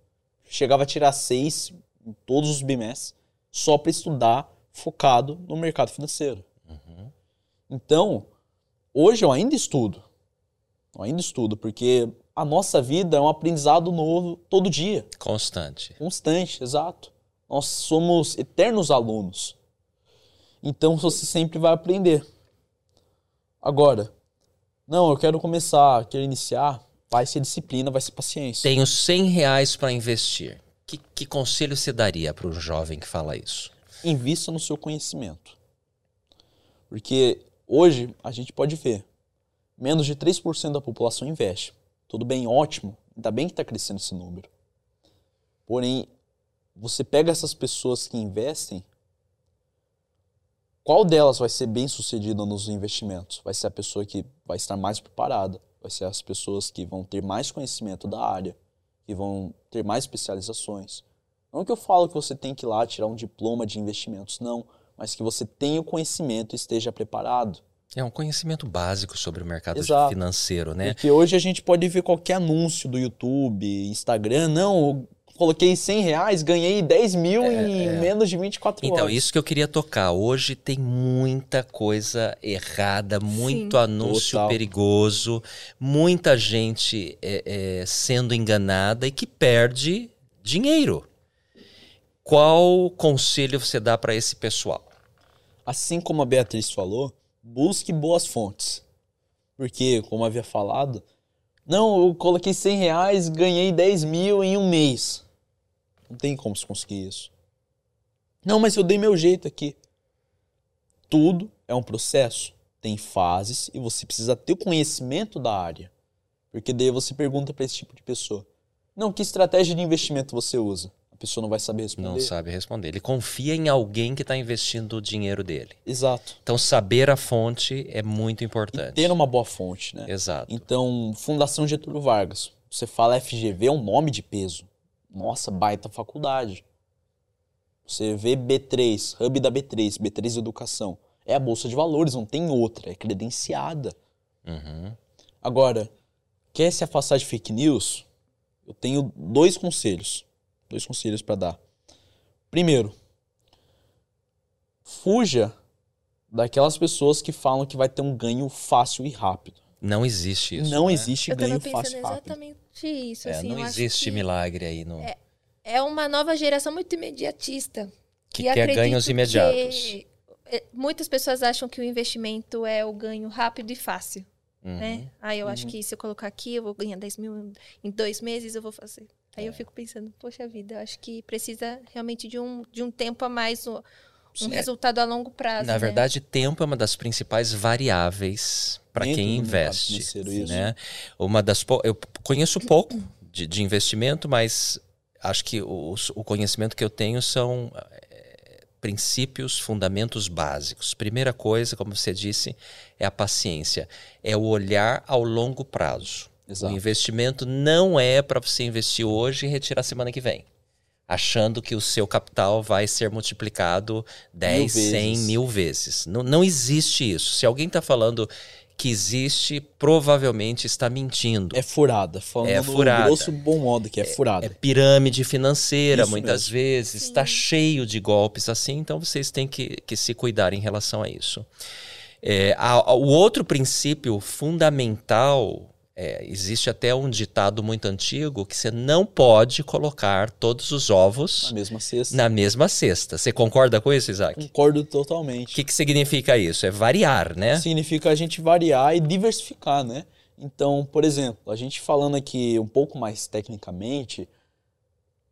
chegava a tirar seis em todos os bimestres, só para estudar focado no mercado financeiro. Então, hoje eu ainda estudo. Eu ainda estudo, porque a nossa vida é um aprendizado novo todo dia. Constante. Constante, exato. Nós somos eternos alunos. Então você sempre vai aprender. Agora, não, eu quero começar, quero iniciar, vai ser disciplina, vai ser paciência. Tenho 100 reais para investir. Que, que conselho você daria para um jovem que fala isso? Invista no seu conhecimento. Porque hoje a gente pode ver, menos de 3% da população investe. Tudo bem, ótimo, ainda bem que está crescendo esse número. Porém, você pega essas pessoas que investem, qual delas vai ser bem sucedida nos investimentos? Vai ser a pessoa que vai estar mais preparada, vai ser as pessoas que vão ter mais conhecimento da área, que vão ter mais especializações. Não que eu falo que você tem que ir lá tirar um diploma de investimentos, não, mas que você tenha o conhecimento e esteja preparado. É um conhecimento básico sobre o mercado Exato. financeiro, né? Porque hoje a gente pode ver qualquer anúncio do YouTube, Instagram, não, eu coloquei 100 reais, ganhei 10 mil em menos de 24 É, Então, horas. isso que eu queria tocar. Hoje tem muita coisa errada, muito Sim. anúncio Total. perigoso, muita gente é, é, sendo enganada e que perde dinheiro. Qual conselho você dá para esse pessoal? Assim como a Beatriz falou, busque boas fontes. Porque, como havia falado, não, eu coloquei 100 reais, ganhei 10 mil em um mês. Não tem como se conseguir isso. Não, mas eu dei meu jeito aqui. Tudo é um processo, tem fases e você precisa ter o conhecimento da área. Porque daí você pergunta para esse tipo de pessoa: Não, que estratégia de investimento você usa? Pessoa não vai saber responder. Não sabe responder. Ele confia em alguém que está investindo o dinheiro dele. Exato. Então, saber a fonte é muito importante. Ter uma boa fonte, né? Exato. Então, Fundação Getúlio Vargas. Você fala FGV, é um nome de peso. Nossa, baita faculdade. Você vê B3, Hub da B3, B3 Educação. É a Bolsa de Valores, não tem outra, é credenciada. Uhum. Agora, quer se afastar de fake news? Eu tenho dois conselhos. Dois conselhos para dar. Primeiro, fuja daquelas pessoas que falam que vai ter um ganho fácil e rápido. Não existe isso. não né? existe Eu ganho fácil e rápido. exatamente isso. É, assim, não existe que milagre aí. No... É uma nova geração muito imediatista. Que E quer ganhos imediatos. que, é, Muitas pessoas acham que o investimento é o ganho rápido e fácil. Uhum. Né? Ah, eu acho que se eu colocar aqui, eu vou ganhar 10 mil em dois meses, eu vou fazer. Aí eu fico pensando, poxa vida, eu acho que precisa realmente de um, de um tempo a mais, um, um Sim, é. resultado a longo prazo. Na né? verdade, tempo é uma das principais variáveis para quem investe. Né? Uma das eu conheço pouco de, de investimento, mas acho que o, o conhecimento que eu tenho são eh, princípios, fundamentos básicos. Primeira coisa, como você disse, é a paciência, é o olhar ao longo prazo. Exato. O investimento não é para você investir hoje e retirar semana que vem. Achando que o seu capital vai ser multiplicado 10, Mil 100 vezes. mil vezes. Não, não existe isso. Se alguém está falando que existe provavelmente está mentindo. É furada. Falando É furada. no grosso bom modo que é furada. É pirâmide financeira, Isso muitas mesmo. vezes. Está cheio de golpes assim, então vocês têm que, que se cuidar em relação a isso. É, a- a- o outro princípio fundamental, é, existe até um ditado muito antigo, que você não pode colocar todos os ovos Na mesma cesta. na mesma cesta. Você concorda com isso, Isaac? Concordo O totalmente. que, que significa isso? É variar, né? Significa a gente variar e diversificar, né? Então, por exemplo, a gente falando aqui um pouco mais tecnicamente,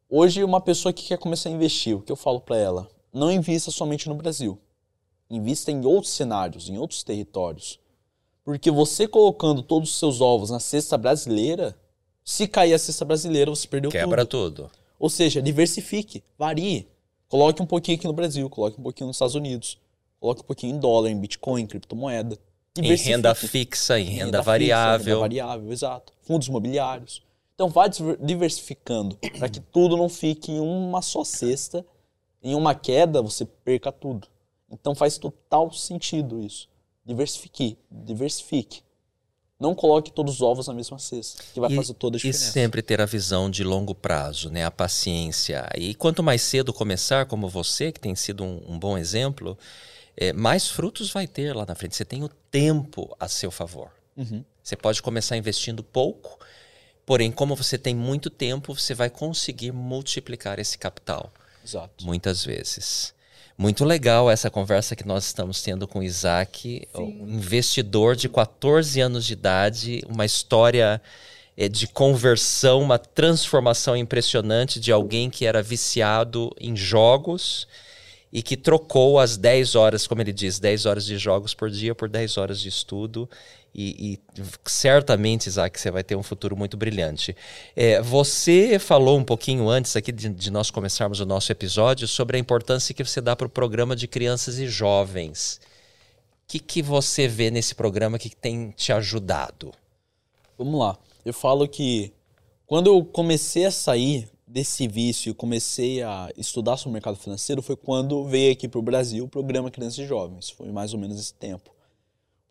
hoje uma pessoa que quer começar a investir, o que eu falo para ela? Não invista somente no Brasil. Invista em outros cenários, em outros territórios. Porque você colocando todos os seus ovos na cesta brasileira, se cair a cesta brasileira, você perdeu Quebra tudo. tudo. Ou seja, diversifique, varie. Coloque um pouquinho aqui no Brasil, coloque um pouquinho nos Estados Unidos, coloque um pouquinho em dólar, em Bitcoin, em criptomoeda. Em renda fixa, em renda, Renda fixa, variável. renda variável, exato. Fundos imobiliários. Então vá diver- diversificando para que tudo não fique em uma só cesta. Em uma queda você perca tudo. Então faz total sentido isso. Diversifique, diversifique. Não coloque todos os ovos na mesma cesta, que vai E- fazer toda a E diferença. sempre ter a visão de longo prazo, né? A paciência. E quanto mais cedo começar, como você, que tem sido um, um bom exemplo, é, mais frutos vai ter lá na frente. Você tem o tempo a seu favor. Uhum. Você pode começar investindo pouco, porém, como você tem muito tempo, você vai conseguir multiplicar esse capital Exato. muitas vezes. Muito legal essa conversa que nós estamos tendo com o Isaac, um investidor de 14 anos de idade, uma história eh, de conversão, uma transformação impressionante de alguém que era viciado em jogos e que trocou as 10 horas, como ele diz, 10 horas de jogos por dia por 10 horas de estudo. E, e certamente, Isaac, você vai ter um futuro muito brilhante. É, você falou um pouquinho antes aqui de, de nós começarmos o nosso episódio sobre a importância que você dá para o programa de crianças e jovens. O que, que você vê nesse programa que tem te ajudado? Vamos lá. Eu falo que quando eu comecei a sair desse vício e comecei a estudar sobre o mercado financeiro foi quando veio aqui para o Brasil o programa Crianças e Jovens. Foi mais ou menos esse tempo.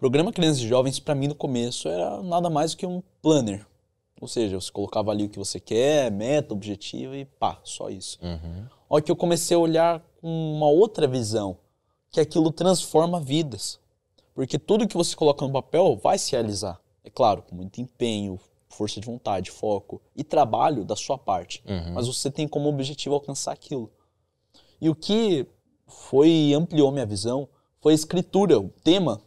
Programa Crianças e Jovens, para mim, no começo, era nada mais do que um planner. Ou seja, você colocava ali o que você quer, meta, objetivo e pá, só isso. Olha que eu comecei a olhar com uma outra visão, que aquilo transforma vidas. Porque tudo que você coloca no papel vai se realizar. É claro, com muito empenho, força de vontade, foco e trabalho da sua parte. Mas você tem como objetivo alcançar aquilo. E o que foi ampliou minha visão foi a escritura, o tema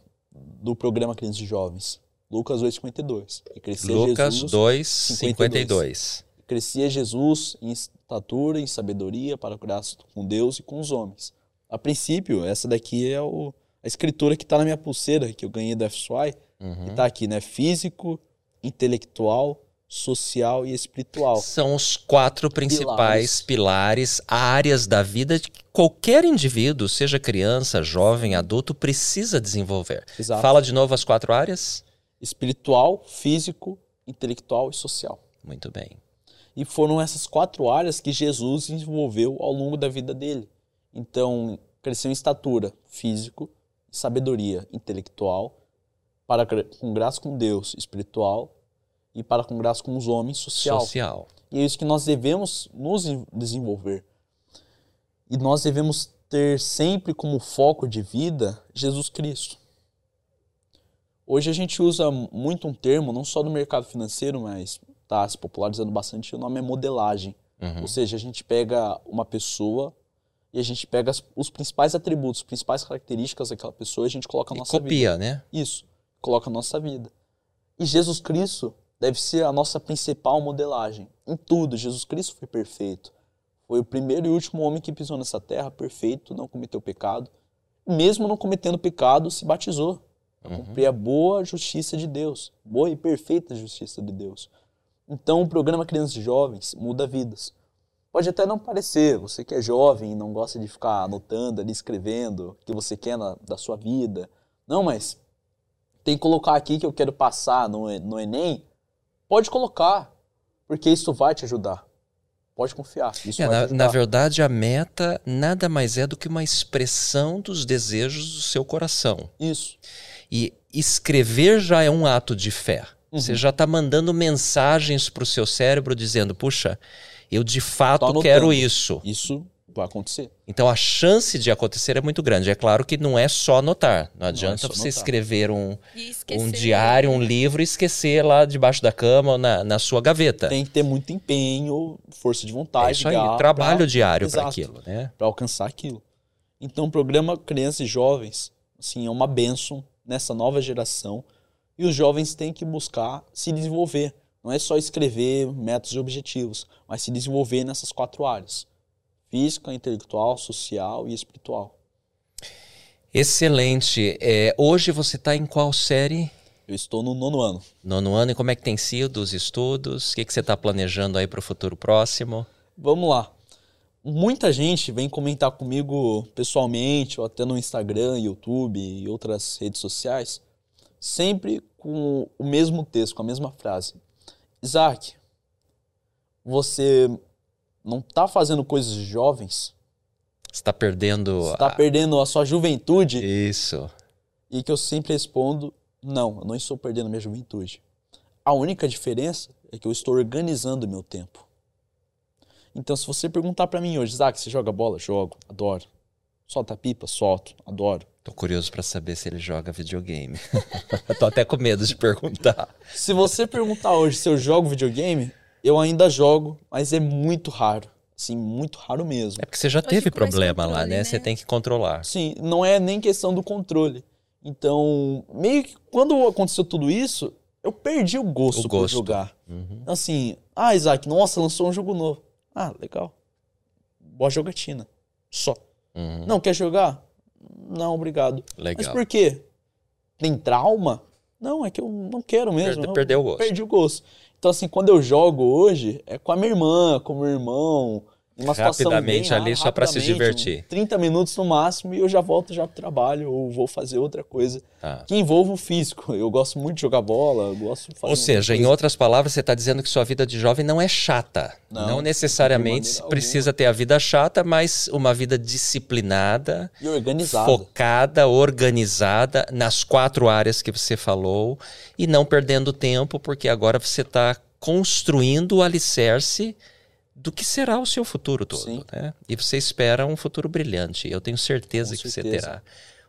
do programa Crianças e Jovens. Lucas 2,52. E crescia Lucas Jesus, 2, 52. 52. crescia Jesus em estatura, em sabedoria, para graça com Deus e com os homens. A princípio, essa daqui é o- a escritura que está na minha pulseira, que eu ganhei da FSY, que está aqui, né? Físico, intelectual, social e espiritual. São os quatro principais pilares, áreas da vida que qualquer indivíduo, seja criança, jovem, adulto, precisa desenvolver. Exato. Fala de novo as quatro áreas? Espiritual, físico, intelectual e social. Muito bem. E foram essas quatro áreas que Jesus desenvolveu ao longo da vida dele. Então, cresceu em estatura, físico, sabedoria intelectual, para com graça com Deus, espiritual, e para com graça com os homens, social. Social. E é isso que nós devemos nos en- desenvolver. E nós devemos ter sempre como foco de vida Jesus Cristo. Hoje a gente usa muito um termo, não só no mercado financeiro, mas está se popularizando bastante, o nome é modelagem. Uhum. Ou seja, a gente pega uma pessoa e a gente pega os principais atributos, as principais características daquela pessoa e a gente coloca E nossa vida. copia, né? Isso, coloca a nossa vida. E Jesus Cristo deve ser a nossa principal modelagem. Em tudo, Jesus Cristo foi perfeito. Foi o primeiro e último homem que pisou nessa terra, perfeito, não cometeu pecado. Mesmo não cometendo pecado, se batizou. Para cumprir a boa justiça de Deus. Boa e perfeita justiça de Deus. Então, o programa Crianças e Jovens muda vidas. Pode até não parecer, você que é jovem e não gosta de ficar anotando ali, escrevendo o que você quer na, da sua vida. Não, mas tem que colocar aqui que eu quero passar no, no Enem. Pode colocar, porque isso vai te ajudar. Pode confiar. Isso É, vai te na, ajudar. na verdade, a meta nada mais é do que uma expressão dos desejos do seu coração. Isso. E, escrever já é um ato de fé. Uhum. Você já está mandando mensagens para o seu cérebro dizendo: puxa, eu de fato anotando. quero isso. Isso acontecer. Então a chance de acontecer é muito grande. É claro que não é só anotar. Não adianta só você anotar. escrever um, um diário, um livro e esquecer lá debaixo da cama ou na, na sua gaveta. Tem que ter muito empenho, força de vontade, é isso aí, garra trabalho pra- diário para aquilo, né? para alcançar aquilo. Então, o programa Crianças e Jovens, assim, é uma bênção nessa nova geração e os jovens têm que buscar se desenvolver. Não é só escrever métodos e objetivos, mas se desenvolver nessas quatro áreas: física, intelectual, social e espiritual. Excelente. É, hoje você está em qual série? Eu estou no nono ano. Nono ano. E como é que tem sido os estudos? O que, que você está planejando aí para o futuro próximo? Vamos lá. Muita gente vem comentar comigo pessoalmente, ou até no Instagram, YouTube e outras redes sociais, sempre com o mesmo texto, com a mesma frase. Isaac, você não está fazendo coisas jovens? Você está perdendo. Você está a- perdendo a sua juventude? Isso. E que eu sempre respondo: não, eu não estou perdendo minha juventude. A única diferença é que eu estou organizando meu tempo. Então, se você perguntar pra mim hoje, Isaac, você joga bola? Jogo, adoro. Solta pipa? Solto, adoro. Tô curioso para saber se ele joga videogame. Tô até com medo de perguntar. Se você perguntar hoje se eu jogo videogame, eu ainda jogo, mas é muito raro. Assim, muito raro mesmo. É porque você já Hoje teve problema lá, controle, né? né? Você tem que controlar. Sim, não é nem questão do controle. Então, meio que quando aconteceu tudo isso, eu perdi o gosto, O por gosto. jogar. Uhum. Assim, ah, Isaac, nossa, lançou um jogo novo. Ah, legal. Boa jogatina. Só. Uhum. Não, quer jogar? Não, obrigado. Mas Legal. por quê? Tem trauma? Não, é que eu não quero mesmo. Perde- Eu perdeu o gosto. Perdi o gosto. Então, assim, quando eu jogo hoje, é com a minha irmã, com o meu irmão. Uma situação Rapidamente bem ali, só pra se divertir. um 30 minutos no máximo e eu já volto já pro trabalho ou vou fazer outra coisa Tá. que envolva o físico. Eu gosto muito de jogar bola, eu gosto de fazer Ou seja, em outras palavras, você está dizendo que sua vida de jovem não é chata. Não, Não, necessariamente precisa ter a vida chata, mas uma vida disciplinada, E organizada. focada, organizada nas quatro áreas que você falou e não perdendo tempo, porque agora você está construindo o alicerce do que será o seu futuro todo. Sim. Né? E você espera um futuro brilhante. Eu tenho certeza Com que certeza. você terá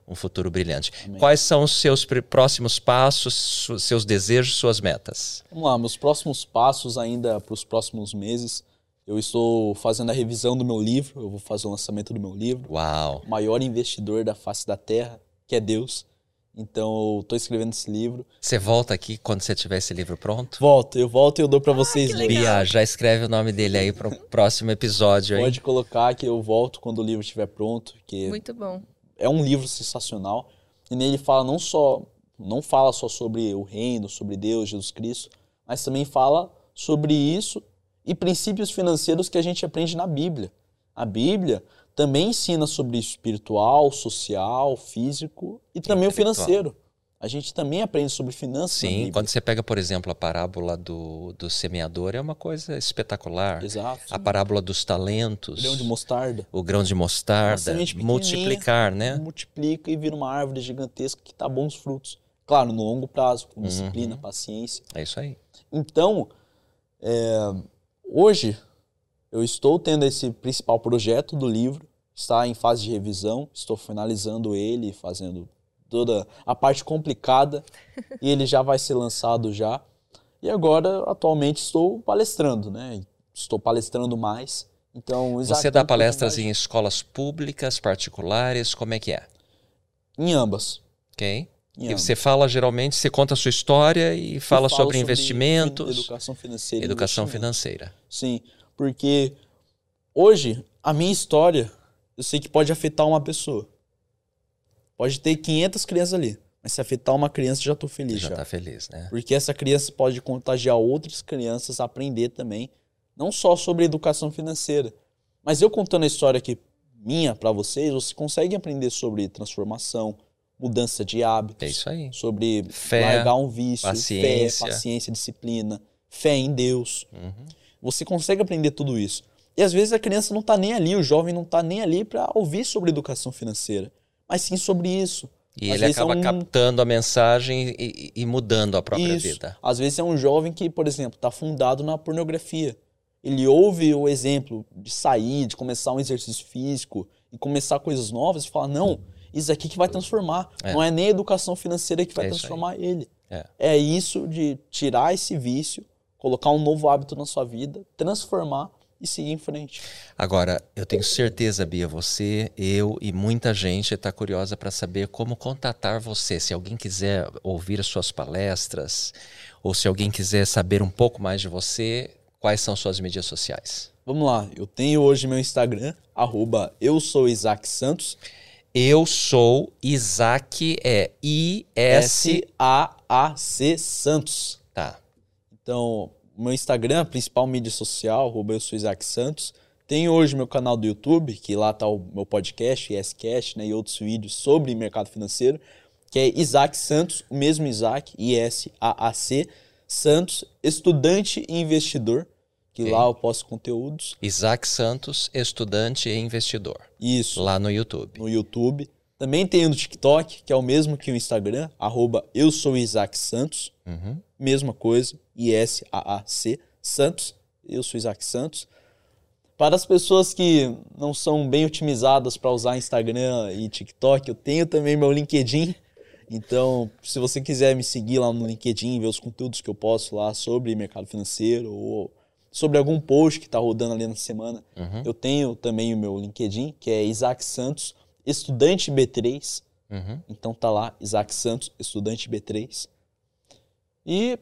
um futuro brilhante. Amém. Quais são os seus pr- próximos passos, seus desejos, suas metas? Vamos lá, meus próximos passos ainda para os próximos meses. Eu estou fazendo a revisão do meu livro, eu vou fazer o lançamento do meu livro. Uau! O maior investidor da face da terra, que é Deus. Então, eu estou escrevendo esse livro. Você volta aqui quando você tiver esse livro pronto? Volto, eu volto e eu dou para vocês que lerem. Bia, já escreve o nome dele aí pro próximo episódio? Pode colocar que eu volto quando o livro estiver pronto, que Muito bom. é um livro sensacional. E nele fala não só não fala só sobre o reino, sobre Deus, Jesus Cristo, mas também fala sobre isso e princípios financeiros que a gente aprende na Bíblia. A Bíblia também ensina sobre espiritual, social, físico e também o financeiro. A gente também aprende sobre finanças na Sim, quando você pega, por exemplo, a parábola do, do semeador, é uma coisa espetacular. Exato. A parábola dos talentos, Grão de mostarda. o grão de mostarda, multiplicar, né? multiplica e vira uma árvore gigantesca que dá bons frutos. Claro, no longo prazo, com disciplina, Uhum. paciência. É isso aí. Então, é, hoje eu estou tendo esse principal projeto do livro, está em fase de revisão, estou finalizando ele, fazendo toda a parte complicada e ele já vai ser lançado já. E agora, atualmente, estou palestrando, né? Estou palestrando mais. Então, Você dá palestras em escolas públicas, particulares, como é que é? em ambas. Ok? Em E ambas. você fala geralmente, você conta a sua história e fala falo sobre investimentos, educação financeira. educação financeira. Sim, porque hoje a minha história eu sei que pode afetar uma pessoa. Pode ter 500 crianças ali, mas se afetar uma criança já tô feliz Já já. tá feliz, né? Porque essa criança pode contagiar outras crianças a aprender também, não só sobre educação financeira, mas eu contando a história aqui minha para vocês, você consegue aprender sobre transformação, mudança de hábitos, É isso aí. sobre Fé, largar um vício, paciência. fé, paciência, disciplina, fé em Deus. Uhum. Você consegue aprender tudo isso. E às vezes a criança não tá nem ali, o jovem não tá nem ali para ouvir sobre educação financeira, mas sim sobre isso. E Às ele é acaba um- captando a mensagem e, e mudando a própria Isso. vida. Às vezes é um jovem que, por exemplo, está fundado na pornografia. Ele ouve o exemplo de sair, de começar um exercício físico e começar coisas novas e fala: não, isso aqui que vai transformar. É. Não é nem a educação financeira que vai É transformar ele. É. isso de tirar esse vício, colocar um novo hábito na sua vida, transformar e seguir em frente. Agora, eu tenho certeza, Bia, você, eu e muita gente está curiosa para saber como contatar você. Se alguém quiser ouvir as suas palestras, ou se alguém quiser saber um pouco mais de você, quais são suas mídias sociais? Vamos lá, eu tenho hoje meu Instagram, arroba eu sou Isaac Santos, Eu sou Isaac, é I-S. S-A-A-C Santos. Tá. Então, o meu Instagram, principal mídia social, eu sou Isaac Santos. Tem hoje meu canal do YouTube, que lá tá o meu podcast, ISCast, né, e outros vídeos sobre mercado financeiro, que é Isaac Santos, o mesmo Isaac, I-S-A-A-C, Santos, estudante e investidor, que lá eu posto conteúdos. Isaac Santos, estudante e investidor. Isso, Lá no YouTube. no YouTube. Também tem no TikTok, que é o mesmo que o Instagram, arroba eu sou Isaac Santos. Uhum. mesma coisa, I-S-A-A-C, Santos, eu sou Isaac Santos. Para as pessoas que não são bem otimizadas para usar Instagram e TikTok, eu tenho também meu LinkedIn. Então, se você quiser me seguir lá no LinkedIn, ver os conteúdos que eu posto lá sobre mercado financeiro ou sobre algum post que está rodando ali na semana, Uhum. eu tenho também o meu LinkedIn, que é Isaac Santos, estudante B3. Uhum. Então tá lá, Isaac Santos, estudante B3. E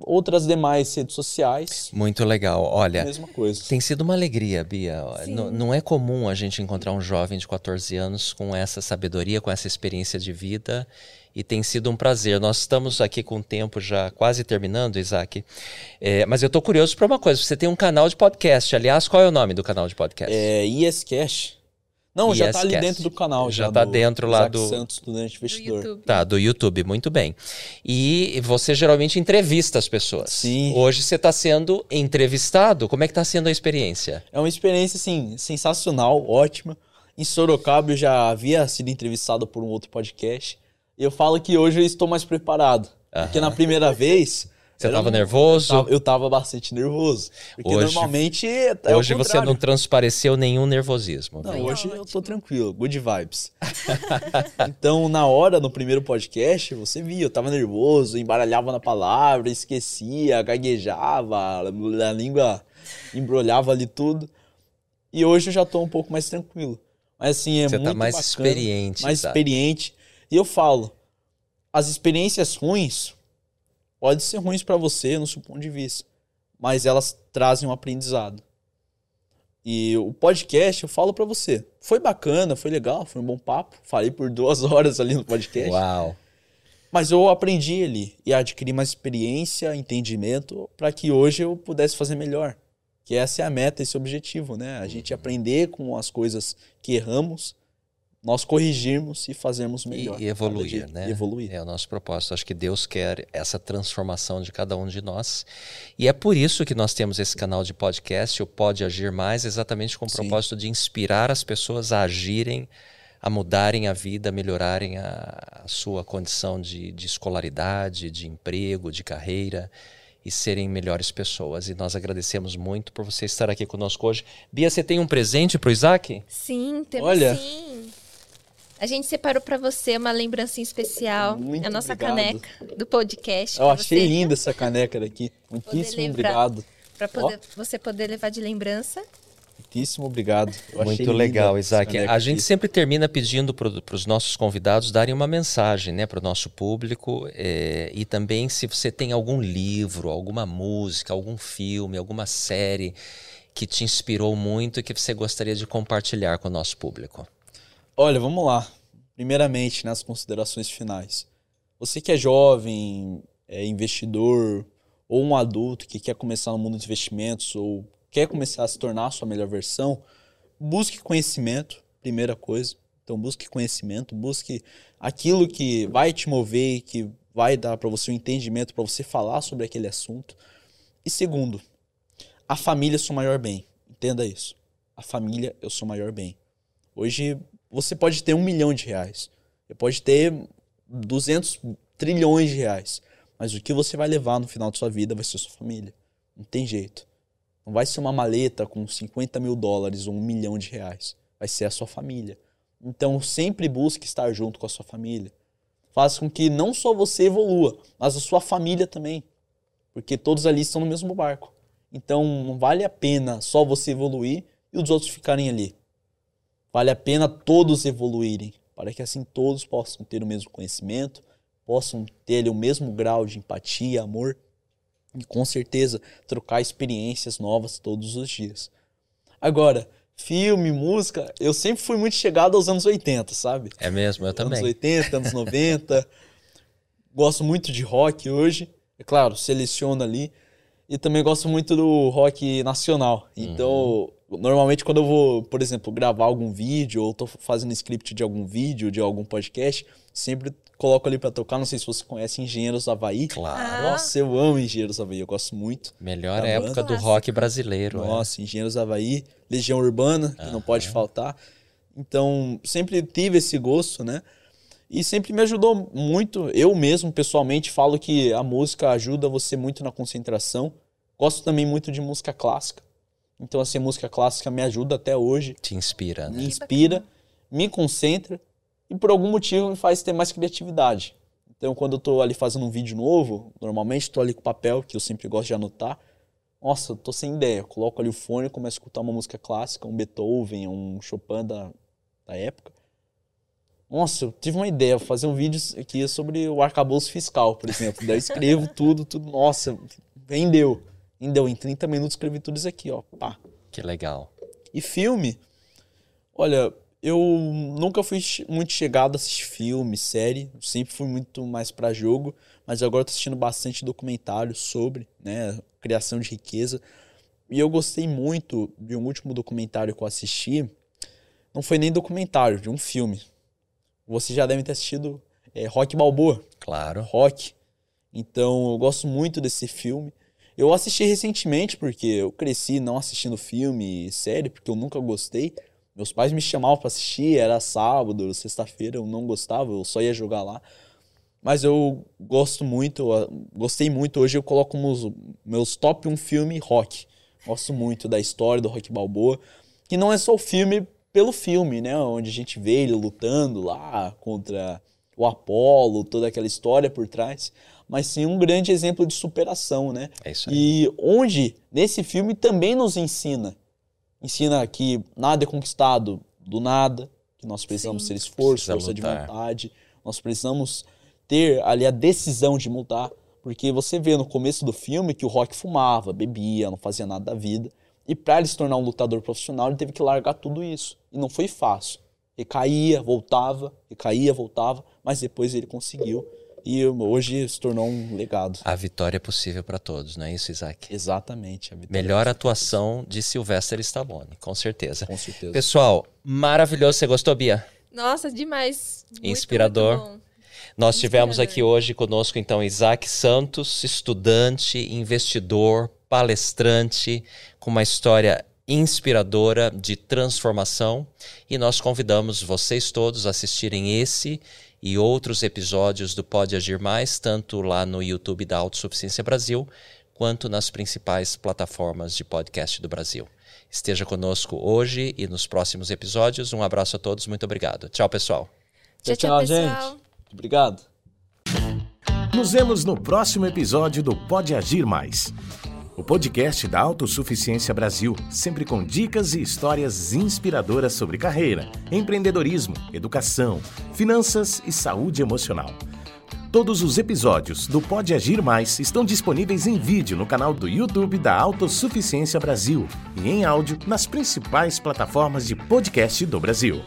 outras demais redes sociais, Muito legal. Olha, mesma coisa. Tem sido uma alegria, Bia. Não é comum a gente encontrar um jovem de 14 anos com essa sabedoria, com essa experiência de vida. E tem sido um prazer. Nós estamos aqui com o tempo já quase terminando, Isaac. É, mas eu estou curioso para uma coisa. Você tem um canal de podcast. Aliás, qual é o nome do canal de podcast? É ISCast. Não, já tá ali ISCast. dentro do canal. Já Já, tá do dentro lá Isaac do- Santos, estudante Do investidor. YouTube. Tá, do YouTube, muito bem. E você geralmente entrevista as pessoas. Sim. Hoje você está sendo entrevistado. Como é que está sendo a experiência? É uma experiência, assim, sensacional, ótima. Em Sorocaba eu já havia sido entrevistado por um outro podcast. E eu falo que hoje eu estou mais preparado. Porque na primeira vez... Você um- nervoso? Eu tava, eu tava bastante nervoso. Porque Hoje- normalmente é o Hoje você não transpareceu nenhum nervosismo. Não, né? hoje eu tô tranquilo, good vibes. então, na hora, no primeiro podcast, você via, eu tava nervoso, embaralhava na palavra, esquecia, gaguejava, a língua embrulhava ali tudo. E hoje eu já tô um pouco mais tranquilo. Mas assim, é Você muito tá mais bacana, experiente. mais sabe? experiente. E eu falo, as experiências ruins podem ser ruins pra você no seu ponto de vista, mas elas trazem um aprendizado. E o podcast, eu falo pra você, foi bacana, foi legal, foi um bom papo. Falei por duas horas ali no podcast. Uau. Mas eu aprendi ali e adquiri mais experiência, entendimento, para que hoje eu pudesse fazer melhor. Que essa é a meta, esse objetivo, né? A gente aprender com as coisas que erramos, nós corrigirmos e fazermos melhor. E, evoluir, né? E evoluir. É o nosso propósito. Acho que Deus quer essa transformação de cada um de nós. E é por isso que nós temos esse canal de podcast, o Pode Agir Mais, exatamente com o Sim. propósito de inspirar as pessoas a agirem, a mudarem a vida, a melhorarem a, a sua condição de, de escolaridade, de emprego, de carreira e serem melhores pessoas. E nós agradecemos muito por você estar aqui conosco hoje. Bia, você tem um presente para o Isaac? Sim, temos Olha. sim. A gente separou pra você uma lembrancinha especial. Muito a nossa obrigado. caneca do podcast. Eu achei você, linda essa caneca daqui. Muitíssimo lembrar. obrigado. Pra poder, você poder levar de lembrança. Muitíssimo obrigado. Eu Muito legal, Isaac. A gente aqui. sempre termina pedindo para os nossos convidados darem uma mensagem né, para o nosso público. eh, e também se você tem algum livro, alguma música, algum filme, alguma série que te inspirou muito e que você gostaria de compartilhar com o nosso público. Olha, vamos lá. Primeiramente, nas considerações finais. Você que é jovem, é investidor, ou um adulto que quer começar no mundo dos investimentos, ou quer começar a se tornar a sua melhor versão, busque conhecimento, primeira coisa. Então, busque conhecimento, busque aquilo que vai te mover que vai dar para você um entendimento, para você falar sobre aquele assunto. E segundo, a família é o seu maior bem. Entenda isso. A família é o seu maior bem. Hoje você pode ter um milhão de reais. Você pode ter 200 trilhões de reais. Mas o que você vai levar no final da sua vida vai ser sua família. Não tem jeito. Não vai ser uma maleta com 50 mil dólares ou um milhão de reais. Vai ser a sua família. Então sempre busque estar junto com a sua família. Faça com que não só você evolua, mas a sua família também. Porque todos ali estão no mesmo barco. Então não vale a pena só você evoluir e os outros ficarem ali. Vale a pena todos evoluírem, para que assim todos possam ter o mesmo conhecimento, possam ter o mesmo grau de empatia, amor e com certeza trocar experiências novas todos os dias. Agora, filme, música, eu sempre fui muito chegado aos anos 80, sabe? É mesmo, eu também. Anos 80, anos 90. gosto muito de rock hoje. É claro, seleciono ali. E também gosto muito do rock nacional. Então, uhum. Normalmente quando eu vou, por exemplo, gravar algum vídeo ou tô fazendo script de algum vídeo, de algum podcast, sempre coloco ali para tocar. Não sei se você conhece Engenheiros do Havaí. Claro. Nossa, eu amo Engenheiros do Havaí, eu gosto muito. Melhor época do rock brasileiro. É. Nossa, é. Engenheiros do Havaí, Legião Urbana, que não pode faltar. Então, sempre tive esse gosto, né? E sempre me ajudou muito. Eu mesmo, pessoalmente, falo que a música ajuda você muito na concentração. Gosto também muito de música clássica. Então, assim, a música clássica me ajuda até hoje. Te inspira, né? Me inspira, me concentra e por algum motivo me faz ter mais criatividade. Então, quando eu tô ali fazendo um vídeo novo, normalmente tô ali com papel, que eu sempre gosto de anotar. Nossa, eu tô sem ideia. coloco ali o fone e começo a escutar uma música clássica, um Beethoven, um Chopin da, da época. Nossa, eu tive uma ideia, fazer um vídeo aqui sobre o arcabouço fiscal, por exemplo. Daí eu escrevo tudo, tudo. Nossa, vendeu. Vendeu. Em 30 minutos escrevi tudo isso aqui, ó. Pá. Que legal. E filme? Olha, eu nunca fui muito chegado a assistir filme, série. Sempre fui muito mais para jogo. Mas agora tô assistindo bastante documentário sobre, né, criação de riqueza. E eu gostei muito de um último documentário que eu assisti. Não foi nem documentário, de um filme você já deve ter assistido é, Rock Balboa. Claro. Rock. Então eu gosto muito desse filme. Eu assisti recentemente porque eu cresci não assistindo filme e série, porque eu nunca gostei. Meus pais me chamavam para assistir, era sábado, sexta-feira, eu não gostava, eu só ia jogar lá. Mas eu gosto muito, gostei muito. Hoje eu coloco meus, meus top 1 filme rock. Gosto muito da história do Rock Balboa. Que não é só o filme pelo filme, né? Onde a gente vê ele lutando lá contra o Apolo, toda aquela história por trás, mas sim um grande exemplo de superação, né? É isso aí. E onde nesse filme também nos ensina, ensina que nada é conquistado do nada, que nós precisamos sim. ter esforço, Precisa força lutar. de vontade, nós precisamos ter ali a decisão de mudar, porque você vê no começo do filme que o Rock fumava, bebia, não fazia nada da vida. E para ele se tornar um lutador profissional, ele teve que largar tudo isso. E não foi fácil. Ele caía, voltava, ele caía, voltava, mas depois ele conseguiu. E hoje se tornou um legado. A vitória é possível para todos, não é isso, Isaac? Exatamente. Melhor é atuação de Sylvester Stallone, com certeza. Com certeza. Pessoal, maravilhoso. Você gostou, Bia? Nossa, demais. Muito, Inspirador. Muito Nós tivemos aqui hoje conosco, então, Isaac Santos, estudante, investidor, palestrante, com uma história inspiradora de transformação e nós convidamos vocês todos a assistirem esse e outros episódios do Pode Agir Mais, tanto lá no YouTube da Autossuficiência Brasil, quanto nas principais plataformas de podcast do Brasil. Esteja conosco hoje e nos próximos episódios. Um abraço a todos, muito obrigado. Tchau, pessoal. Tchau, tchau, tchau gente. Obrigado. Nos vemos no próximo episódio do Pode Agir Mais o podcast da Autossuficiência Brasil, sempre com dicas e histórias inspiradoras sobre carreira, empreendedorismo, educação, finanças e saúde emocional. Todos os episódios do Pode Agir Mais estão disponíveis em vídeo no canal do YouTube da Autossuficiência Brasil e em áudio nas principais plataformas de podcast do Brasil.